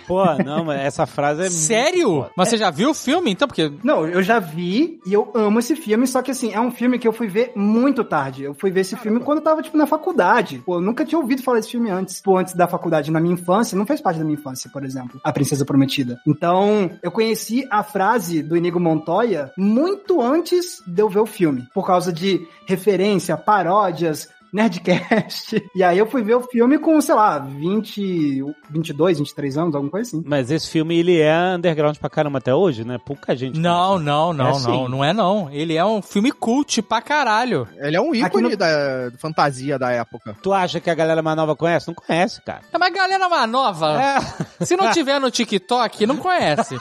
Pô, não, mas essa frase é. Sério? Mas você já viu o filme, então? Porque. Não, eu já vi e eu amo esse filme, só que assim, é um filme que eu fui ver muito tarde. Eu fui ver esse filme quando eu tava, tipo, na faculdade. Pô, eu nunca tinha ouvido falar desse filme antes. Pô, antes da faculdade, na minha infância, não fez parte da minha infância, por exemplo. A Princesa Prometida. Então, eu conheci a frase do Inigo Montoya muito antes de eu ver o filme. Por causa de referência, paródias, Nerdcast. E aí eu fui ver o filme com, sei lá, 20, 22, 23 anos, alguma coisa assim. Mas esse filme, ele é underground pra caramba até hoje, né? Pouca gente. Não, não, não, É não. sim. Não é não. Ele é um filme cult pra caralho. Ele é um ícone no- da fantasia da época. Tu acha que a galera mais nova conhece? Não conhece, cara. É uma galera mais nova. Se não tiver no TikTok, não conhece.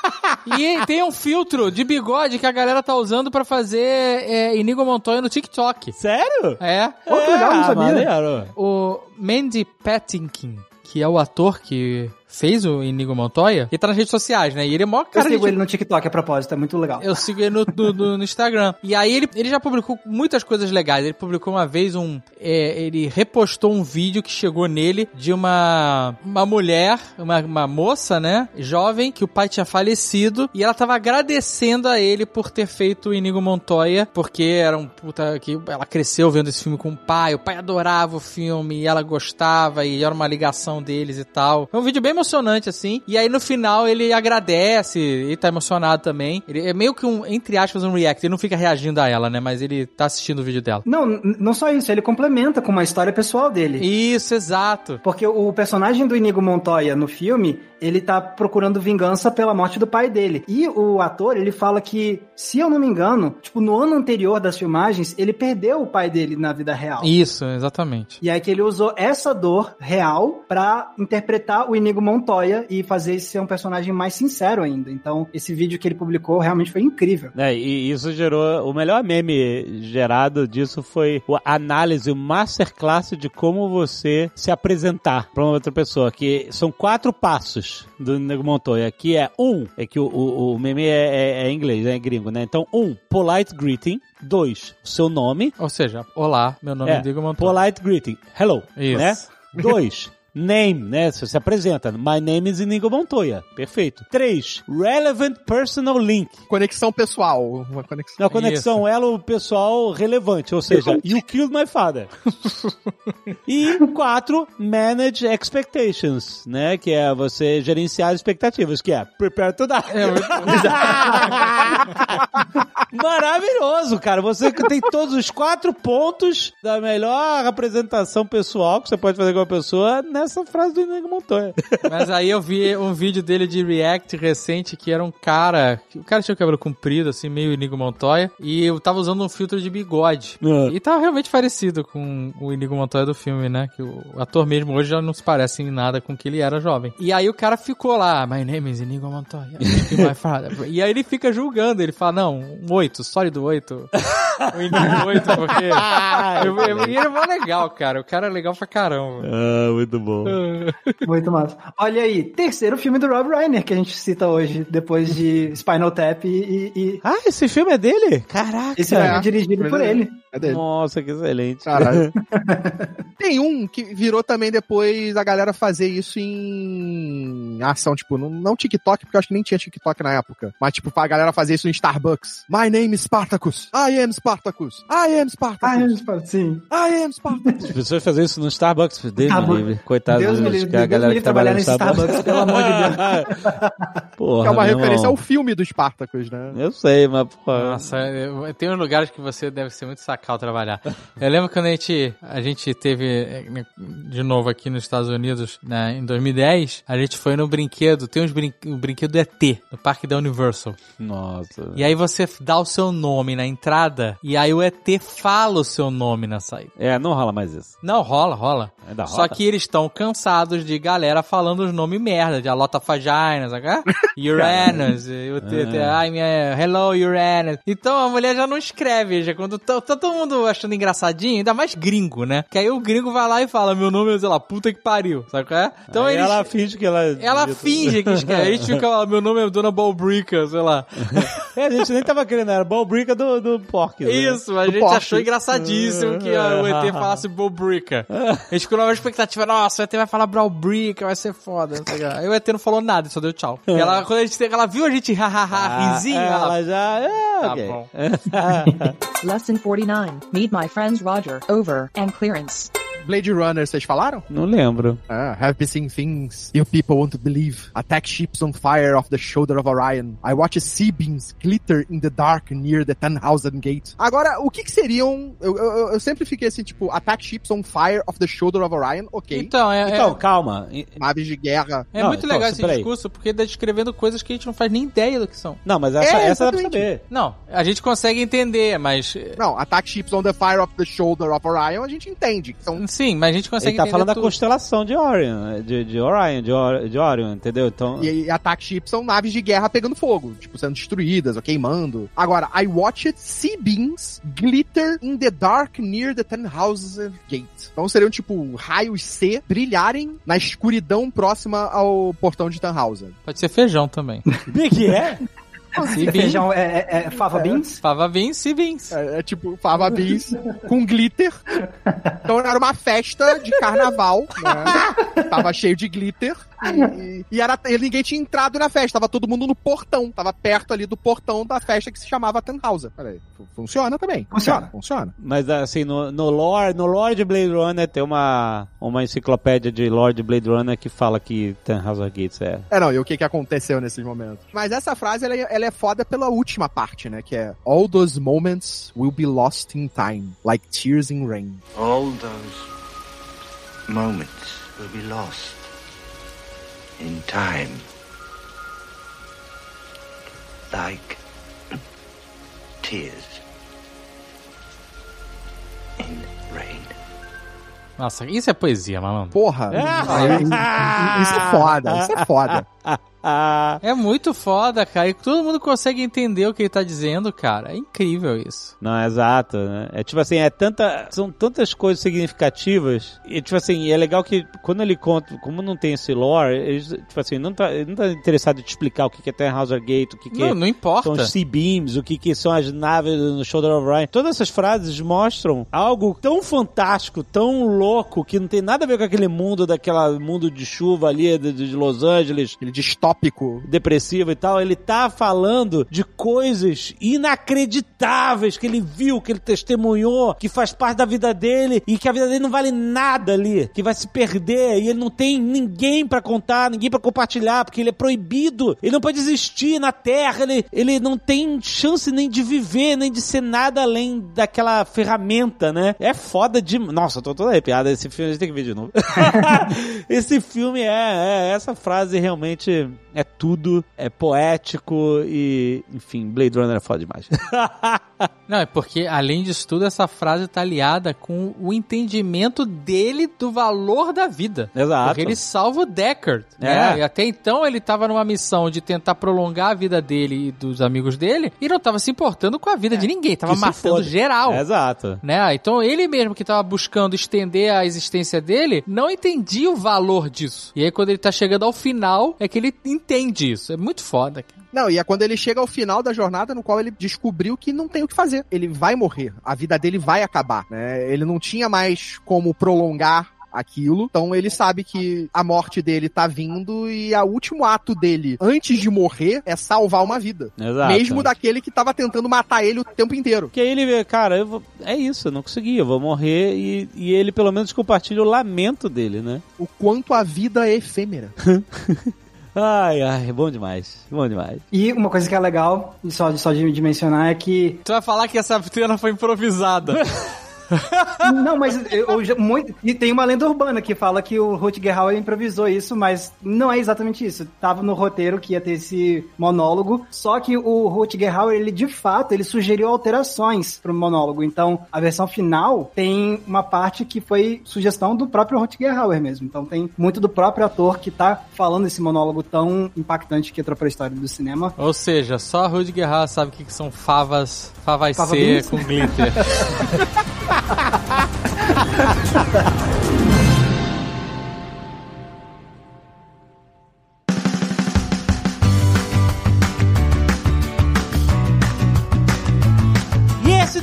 E tem um filtro de bigode que a galera tá usando pra fazer é, Inigo Montoya no TikTok. Sério? É. Pô, que legal, não sabia. maneiro. O Mandy Patinkin, que é o ator que fez o Inigo Montoya, ele tá nas redes sociais, né? E ele é mó Eu cara sigo de... ele no TikTok a propósito, é muito legal. Eu sigo ele no- no Instagram. E aí ele, ele já publicou muitas coisas legais. Ele publicou uma vez um. é, ele repostou um vídeo que chegou nele de uma, uma mulher, uma, uma moça, né? Jovem, que o pai tinha falecido. E ela tava agradecendo a ele por ter feito o Inigo Montoya. Porque era um puta. que Ela cresceu vendo esse filme com o pai. O pai adorava o filme e ela gostava. E era uma ligação deles e tal. É um vídeo bem emocionante, assim. E aí no final ele agradece, ele tá emocionado também. Ele é meio que um, entre aspas, um react. Ele não fica reagindo a ela, né? Mas ele tá assistindo o vídeo dela. Não, não só isso, ele complementa com uma história pessoal dele. Isso, exato. Porque o personagem do Inigo Montoya no filme, ele tá procurando vingança pela morte do pai dele. E o ator, ele fala que, se eu não me engano, tipo, no ano anterior das filmagens, ele perdeu o pai dele na vida real. Isso, exatamente. E aí que ele usou essa dor real pra interpretar o Inigo Montoya e fazer esse ser um personagem mais sincero ainda. Então, esse vídeo que ele publicou realmente foi incrível. É, e isso gerou. O melhor meme gerado disso foi a análise, o masterclass de como você se apresentar pra uma outra pessoa. Que são quatro passos do Nego Montoya. Que é um, é que o, o, o meme é, é, é inglês, é gringo, né? Então, um, polite greeting. Dois, o seu nome. Ou seja, olá, meu nome é, É, Inigo Montoya. polite greeting. Hello. Isso. Né? [LAUGHS] Dois. Name, né? Você se apresenta. My name is Inigo Montoya. Perfeito. Três. Relevant personal link. Conexão pessoal. Uma conexão. Uma conexão elo pessoal relevante, ou seja, you killed my father. [LAUGHS] e quatro, manage expectations, né? Que é você gerenciar as expectativas, que é prepare to die. É muito [LAUGHS] Maravilhoso, cara. Você que tem todos os quatro pontos da melhor apresentação pessoal que você pode fazer com a pessoa nessa frase do Inigo Montoya. [LAUGHS] Mas aí eu vi um vídeo dele de React recente que era um cara. O cara tinha o cabelo comprido, assim, meio Inigo Montoya. E eu tava usando um filtro de bigode. Ah. E tava realmente parecido com o Inigo Montoya do filme, né? Que o ator mesmo hoje já não se parece em nada com que ele era jovem. E aí o cara ficou lá, My name is Inigo Montoya. My father." [LAUGHS] e aí ele fica julgando, ele fala, não, um 8, sólido 8. O Indiana 8, porque. [LAUGHS] eu, eu, e ele é mó legal, cara. O cara é legal pra caramba. Ah, muito bom. [LAUGHS] Muito massa. Olha aí, terceiro filme do Rob Reiner que a gente cita hoje, depois de Spinal Tap e. e- Ah, esse filme é dele? Caraca. Esse filme é dirigido por ele. É dele. Nossa, que excelente. Caralho. [LAUGHS] Tem um que virou também depois a galera fazer isso em ação, tipo, não, não TikTok, porque eu acho que nem tinha TikTok na época. Mas, tipo, a galera fazer isso em Starbucks. My name is Spartacus. I am Spartacus. I am Spartacus. Ah, sim. I am Spartacus. As pessoas fazem isso no Starbucks, Deus me livre. Coitado Deus me dos- livre, que a Deus galera que trabalha no Starbucks. Pelo amor de [LAUGHS] Porra, é uma referência ao filme do Spartacus, né? Eu sei, mas, porra. Nossa, tem uns lugares que você deve ser muito sacal trabalhar. Eu lembro quando a gente, a gente teve, eh, de novo aqui nos Estados Unidos, né, em 2010, a gente foi no brinquedo, tem uns brin um brinquedo ET, no parque da Universal. Nossa. E aí você dá o seu nome na entrada, e aí o ET fala o seu nome na saída. É, não rola mais isso. Não, rola, rola. Ainda Só rola? que eles estão cansados de galera falando os nomes merda, de Alota Fagina, sabe? qual é? Uranus, [LAUGHS] o ai, minha, hello Uranus. Então a mulher já não escreve, já quando tá, tá todo mundo achando engraçadinho, ainda mais gringo, né? Que aí o gringo vai lá e fala, meu nome é, sei lá, puta que pariu, sabe qual é? Então Aí eles... ela finge que ela... Ela finge que escreve. Gente fica lá, meu nome é Dona Balbrica, sei lá. [LAUGHS] É, a gente nem tava querendo, era Balbrica do, do Pork. Isso, a Do gente Porky. achou engraçadíssimo que ó, o ET falasse Balbrica. A gente ficou numa expectativa, nossa, o ET vai falar Balbrica, vai ser foda. Aí o ET não falou nada, só deu tchau. E ela, quando a gente, ela viu a gente hahaha, risinho, ela ela... já... É, Tá bom. [LAUGHS] Lesson 49. Meet my friends Roger. Over. And clearance. Blade Runner, vocês falaram? Não lembro. Ah, have been seeing things you people want to believe. Attack ships on fire off the shoulder of Orion. I watch sea beams glitter in the dark near the Tannhausen Gate. Agora, o que que seriam... Eu, eu, eu sempre fiquei assim, tipo, attack ships on fire off the shoulder of Orion, ok. Então, é, é- Então, calma. Naves de guerra. é Não, muito então, legal esse discurso, porque tá descrevendo coisas que a gente não faz nem ideia do que são. Não, mas essa, É, essa dá pra saber. Não, a gente consegue entender, mas... Não, attack ships on the fire of the shoulder of Orion, a gente entende. São Sim, mas a gente consegue Ele tá falando da tudo. constelação de Orion, de, de Orion, de, Or- de Orion, entendeu? Então... E, e attack ships são naves de guerra pegando fogo, tipo, sendo destruídas ou queimando. Agora, I watched sea beams glitter in the dark near the Tannhausen Gate. Então seriam, tipo, raios C brilharem na escuridão próxima ao portão de Tannhausen. Pode ser feijão também. O que é? Bean, Feijão é, é, é fava beans? fava beans, sea beans. É, é tipo, fava beans com glitter. Então era uma festa de carnaval, né? Tava cheio de glitter. E, e era, e ninguém tinha entrado na festa, tava todo mundo no portão. Tava perto ali do portão da festa que se chamava Tannhausen. Peraí, fu- funciona também. Funciona, funciona. Mas assim, no, no lore, no lore de Blade Runner tem uma, uma enciclopédia de lore de Blade Runner que fala que Tannhauser Gates é. É, não, e o que que aconteceu nesses momentos? Mas essa frase, ela, é- ela é foda pela última parte, né? Que é All those moments will be lost in time, like tears in rain. All those moments will be lost in time. Like tears in rain. Nossa, isso é poesia, malandro. Porra! Ah! isso é foda, isso é foda. [LAUGHS] É muito foda, cara. E todo mundo consegue entender o que ele tá dizendo, cara. É incrível isso. Não, é exato, né? É tipo assim, é tanta, são tantas coisas significativas. E tipo assim, é legal que quando ele conta, como não tem esse lore, ele, tipo assim, não tá, ele não tá interessado em te explicar o que que é Tannhauser Gate, o que que Não, não importa. são os Sea Beams, o que que são as naves no Shoulder of Orion. Todas essas frases mostram algo tão fantástico, tão louco, que não tem nada a ver com aquele mundo, daquela mundo de chuva ali de, de Los Angeles, Aquele distópico. Depressivo e tal, ele tá falando de coisas inacreditáveis que ele viu, que ele testemunhou, que faz parte da vida dele e que a vida dele não vale nada ali, que vai se perder e ele não tem ninguém pra contar, ninguém pra compartilhar, porque ele é proibido, ele não pode existir na Terra, ele, ele não tem chance nem de viver, nem de ser nada além daquela ferramenta, né? É foda de... Nossa, eu tô toda arrepiada, esse filme a gente tem que ver de novo. [LAUGHS] esse filme é, é essa frase realmente é tudo, é poético e, enfim, Blade Runner é foda demais. [LAUGHS] Não, é porque, além disso tudo, essa frase tá aliada com o entendimento dele do valor da vida. Exato. Porque ele salva o Deckard, É. né? E até então ele tava numa missão de tentar prolongar a vida dele e dos amigos dele e não tava se importando com a vida de ninguém, tava Que matando geral. Exato. Né? Então ele mesmo que tava buscando estender a existência dele, não entendia o valor disso. E aí quando ele tá chegando ao final, é que ele entende isso. É muito foda, cara. Não, e é quando ele chega ao final da jornada no qual ele descobriu que não tem o que fazer. Ele vai morrer. A vida dele vai acabar. Né? Ele não tinha mais como prolongar aquilo. Então ele sabe que a morte dele tá vindo e o último ato dele, antes de morrer, é salvar uma vida. Exato. Mesmo daquele que tava tentando matar ele o tempo inteiro. Porque aí ele vê, cara, eu vou- é isso, eu não consegui, eu vou morrer e, e ele pelo menos compartilha o lamento dele, né? O quanto a vida é efêmera. [LAUGHS] Ai, ai, bom demais, bom demais. E uma coisa que é legal, só, só de, de mencionar, é que. Tu vai falar que essa cena foi improvisada. [LAUGHS] [LAUGHS] Não, mas eu, eu muito, e tem uma lenda urbana que fala que o Rutger Hauer improvisou isso, mas não é exatamente isso. Tava no roteiro que ia ter esse monólogo, só que o Rutger Hauer, ele de fato, ele sugeriu alterações pro monólogo. Então, a versão final tem uma parte que foi sugestão do próprio Rutger Hauer mesmo. Então, tem muito do próprio ator que tá falando esse monólogo tão impactante que entrou pra história do cinema. Ou seja, só a Rude Guerra sabe o que, que são favas, favas Fava C com glitter. [LAUGHS] 哈哈哈哈哈哈哈哈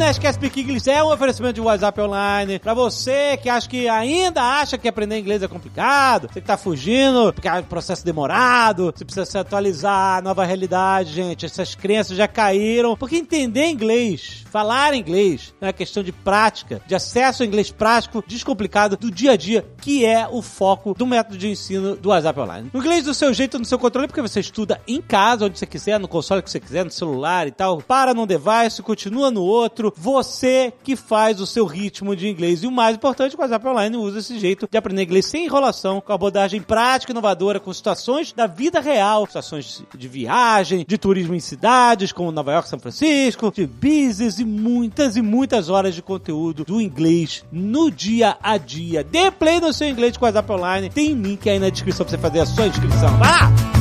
Nerdcast Speak English é um oferecimento de WhatsApp Online. Pra você que acha que ainda acha que aprender inglês é complicado, você que tá fugindo, porque é um processo demorado, você precisa se atualizar nova realidade, gente. Essas crenças já caíram. Porque entender inglês, falar inglês, é uma questão de prática, de acesso ao inglês prático, descomplicado do dia a dia, que é o foco do método de ensino do WhatsApp Online. O inglês do seu jeito, no seu controle, porque você estuda em casa, onde você quiser, no console que você quiser, no celular e tal. Para num device, continua no outro. Você que faz o seu ritmo de inglês. E o mais importante, o WhatsApp Online usa esse jeito de aprender inglês sem enrolação, com abordagem prática e inovadora, com situações da vida real, situações de viagem, de turismo em cidades, como Nova York, São Francisco, de business e muitas e muitas horas de conteúdo do inglês no dia a dia. Dê play no seu inglês com o WhatsApp Online. Tem link aí na descrição pra você fazer a sua inscrição. Vai lá!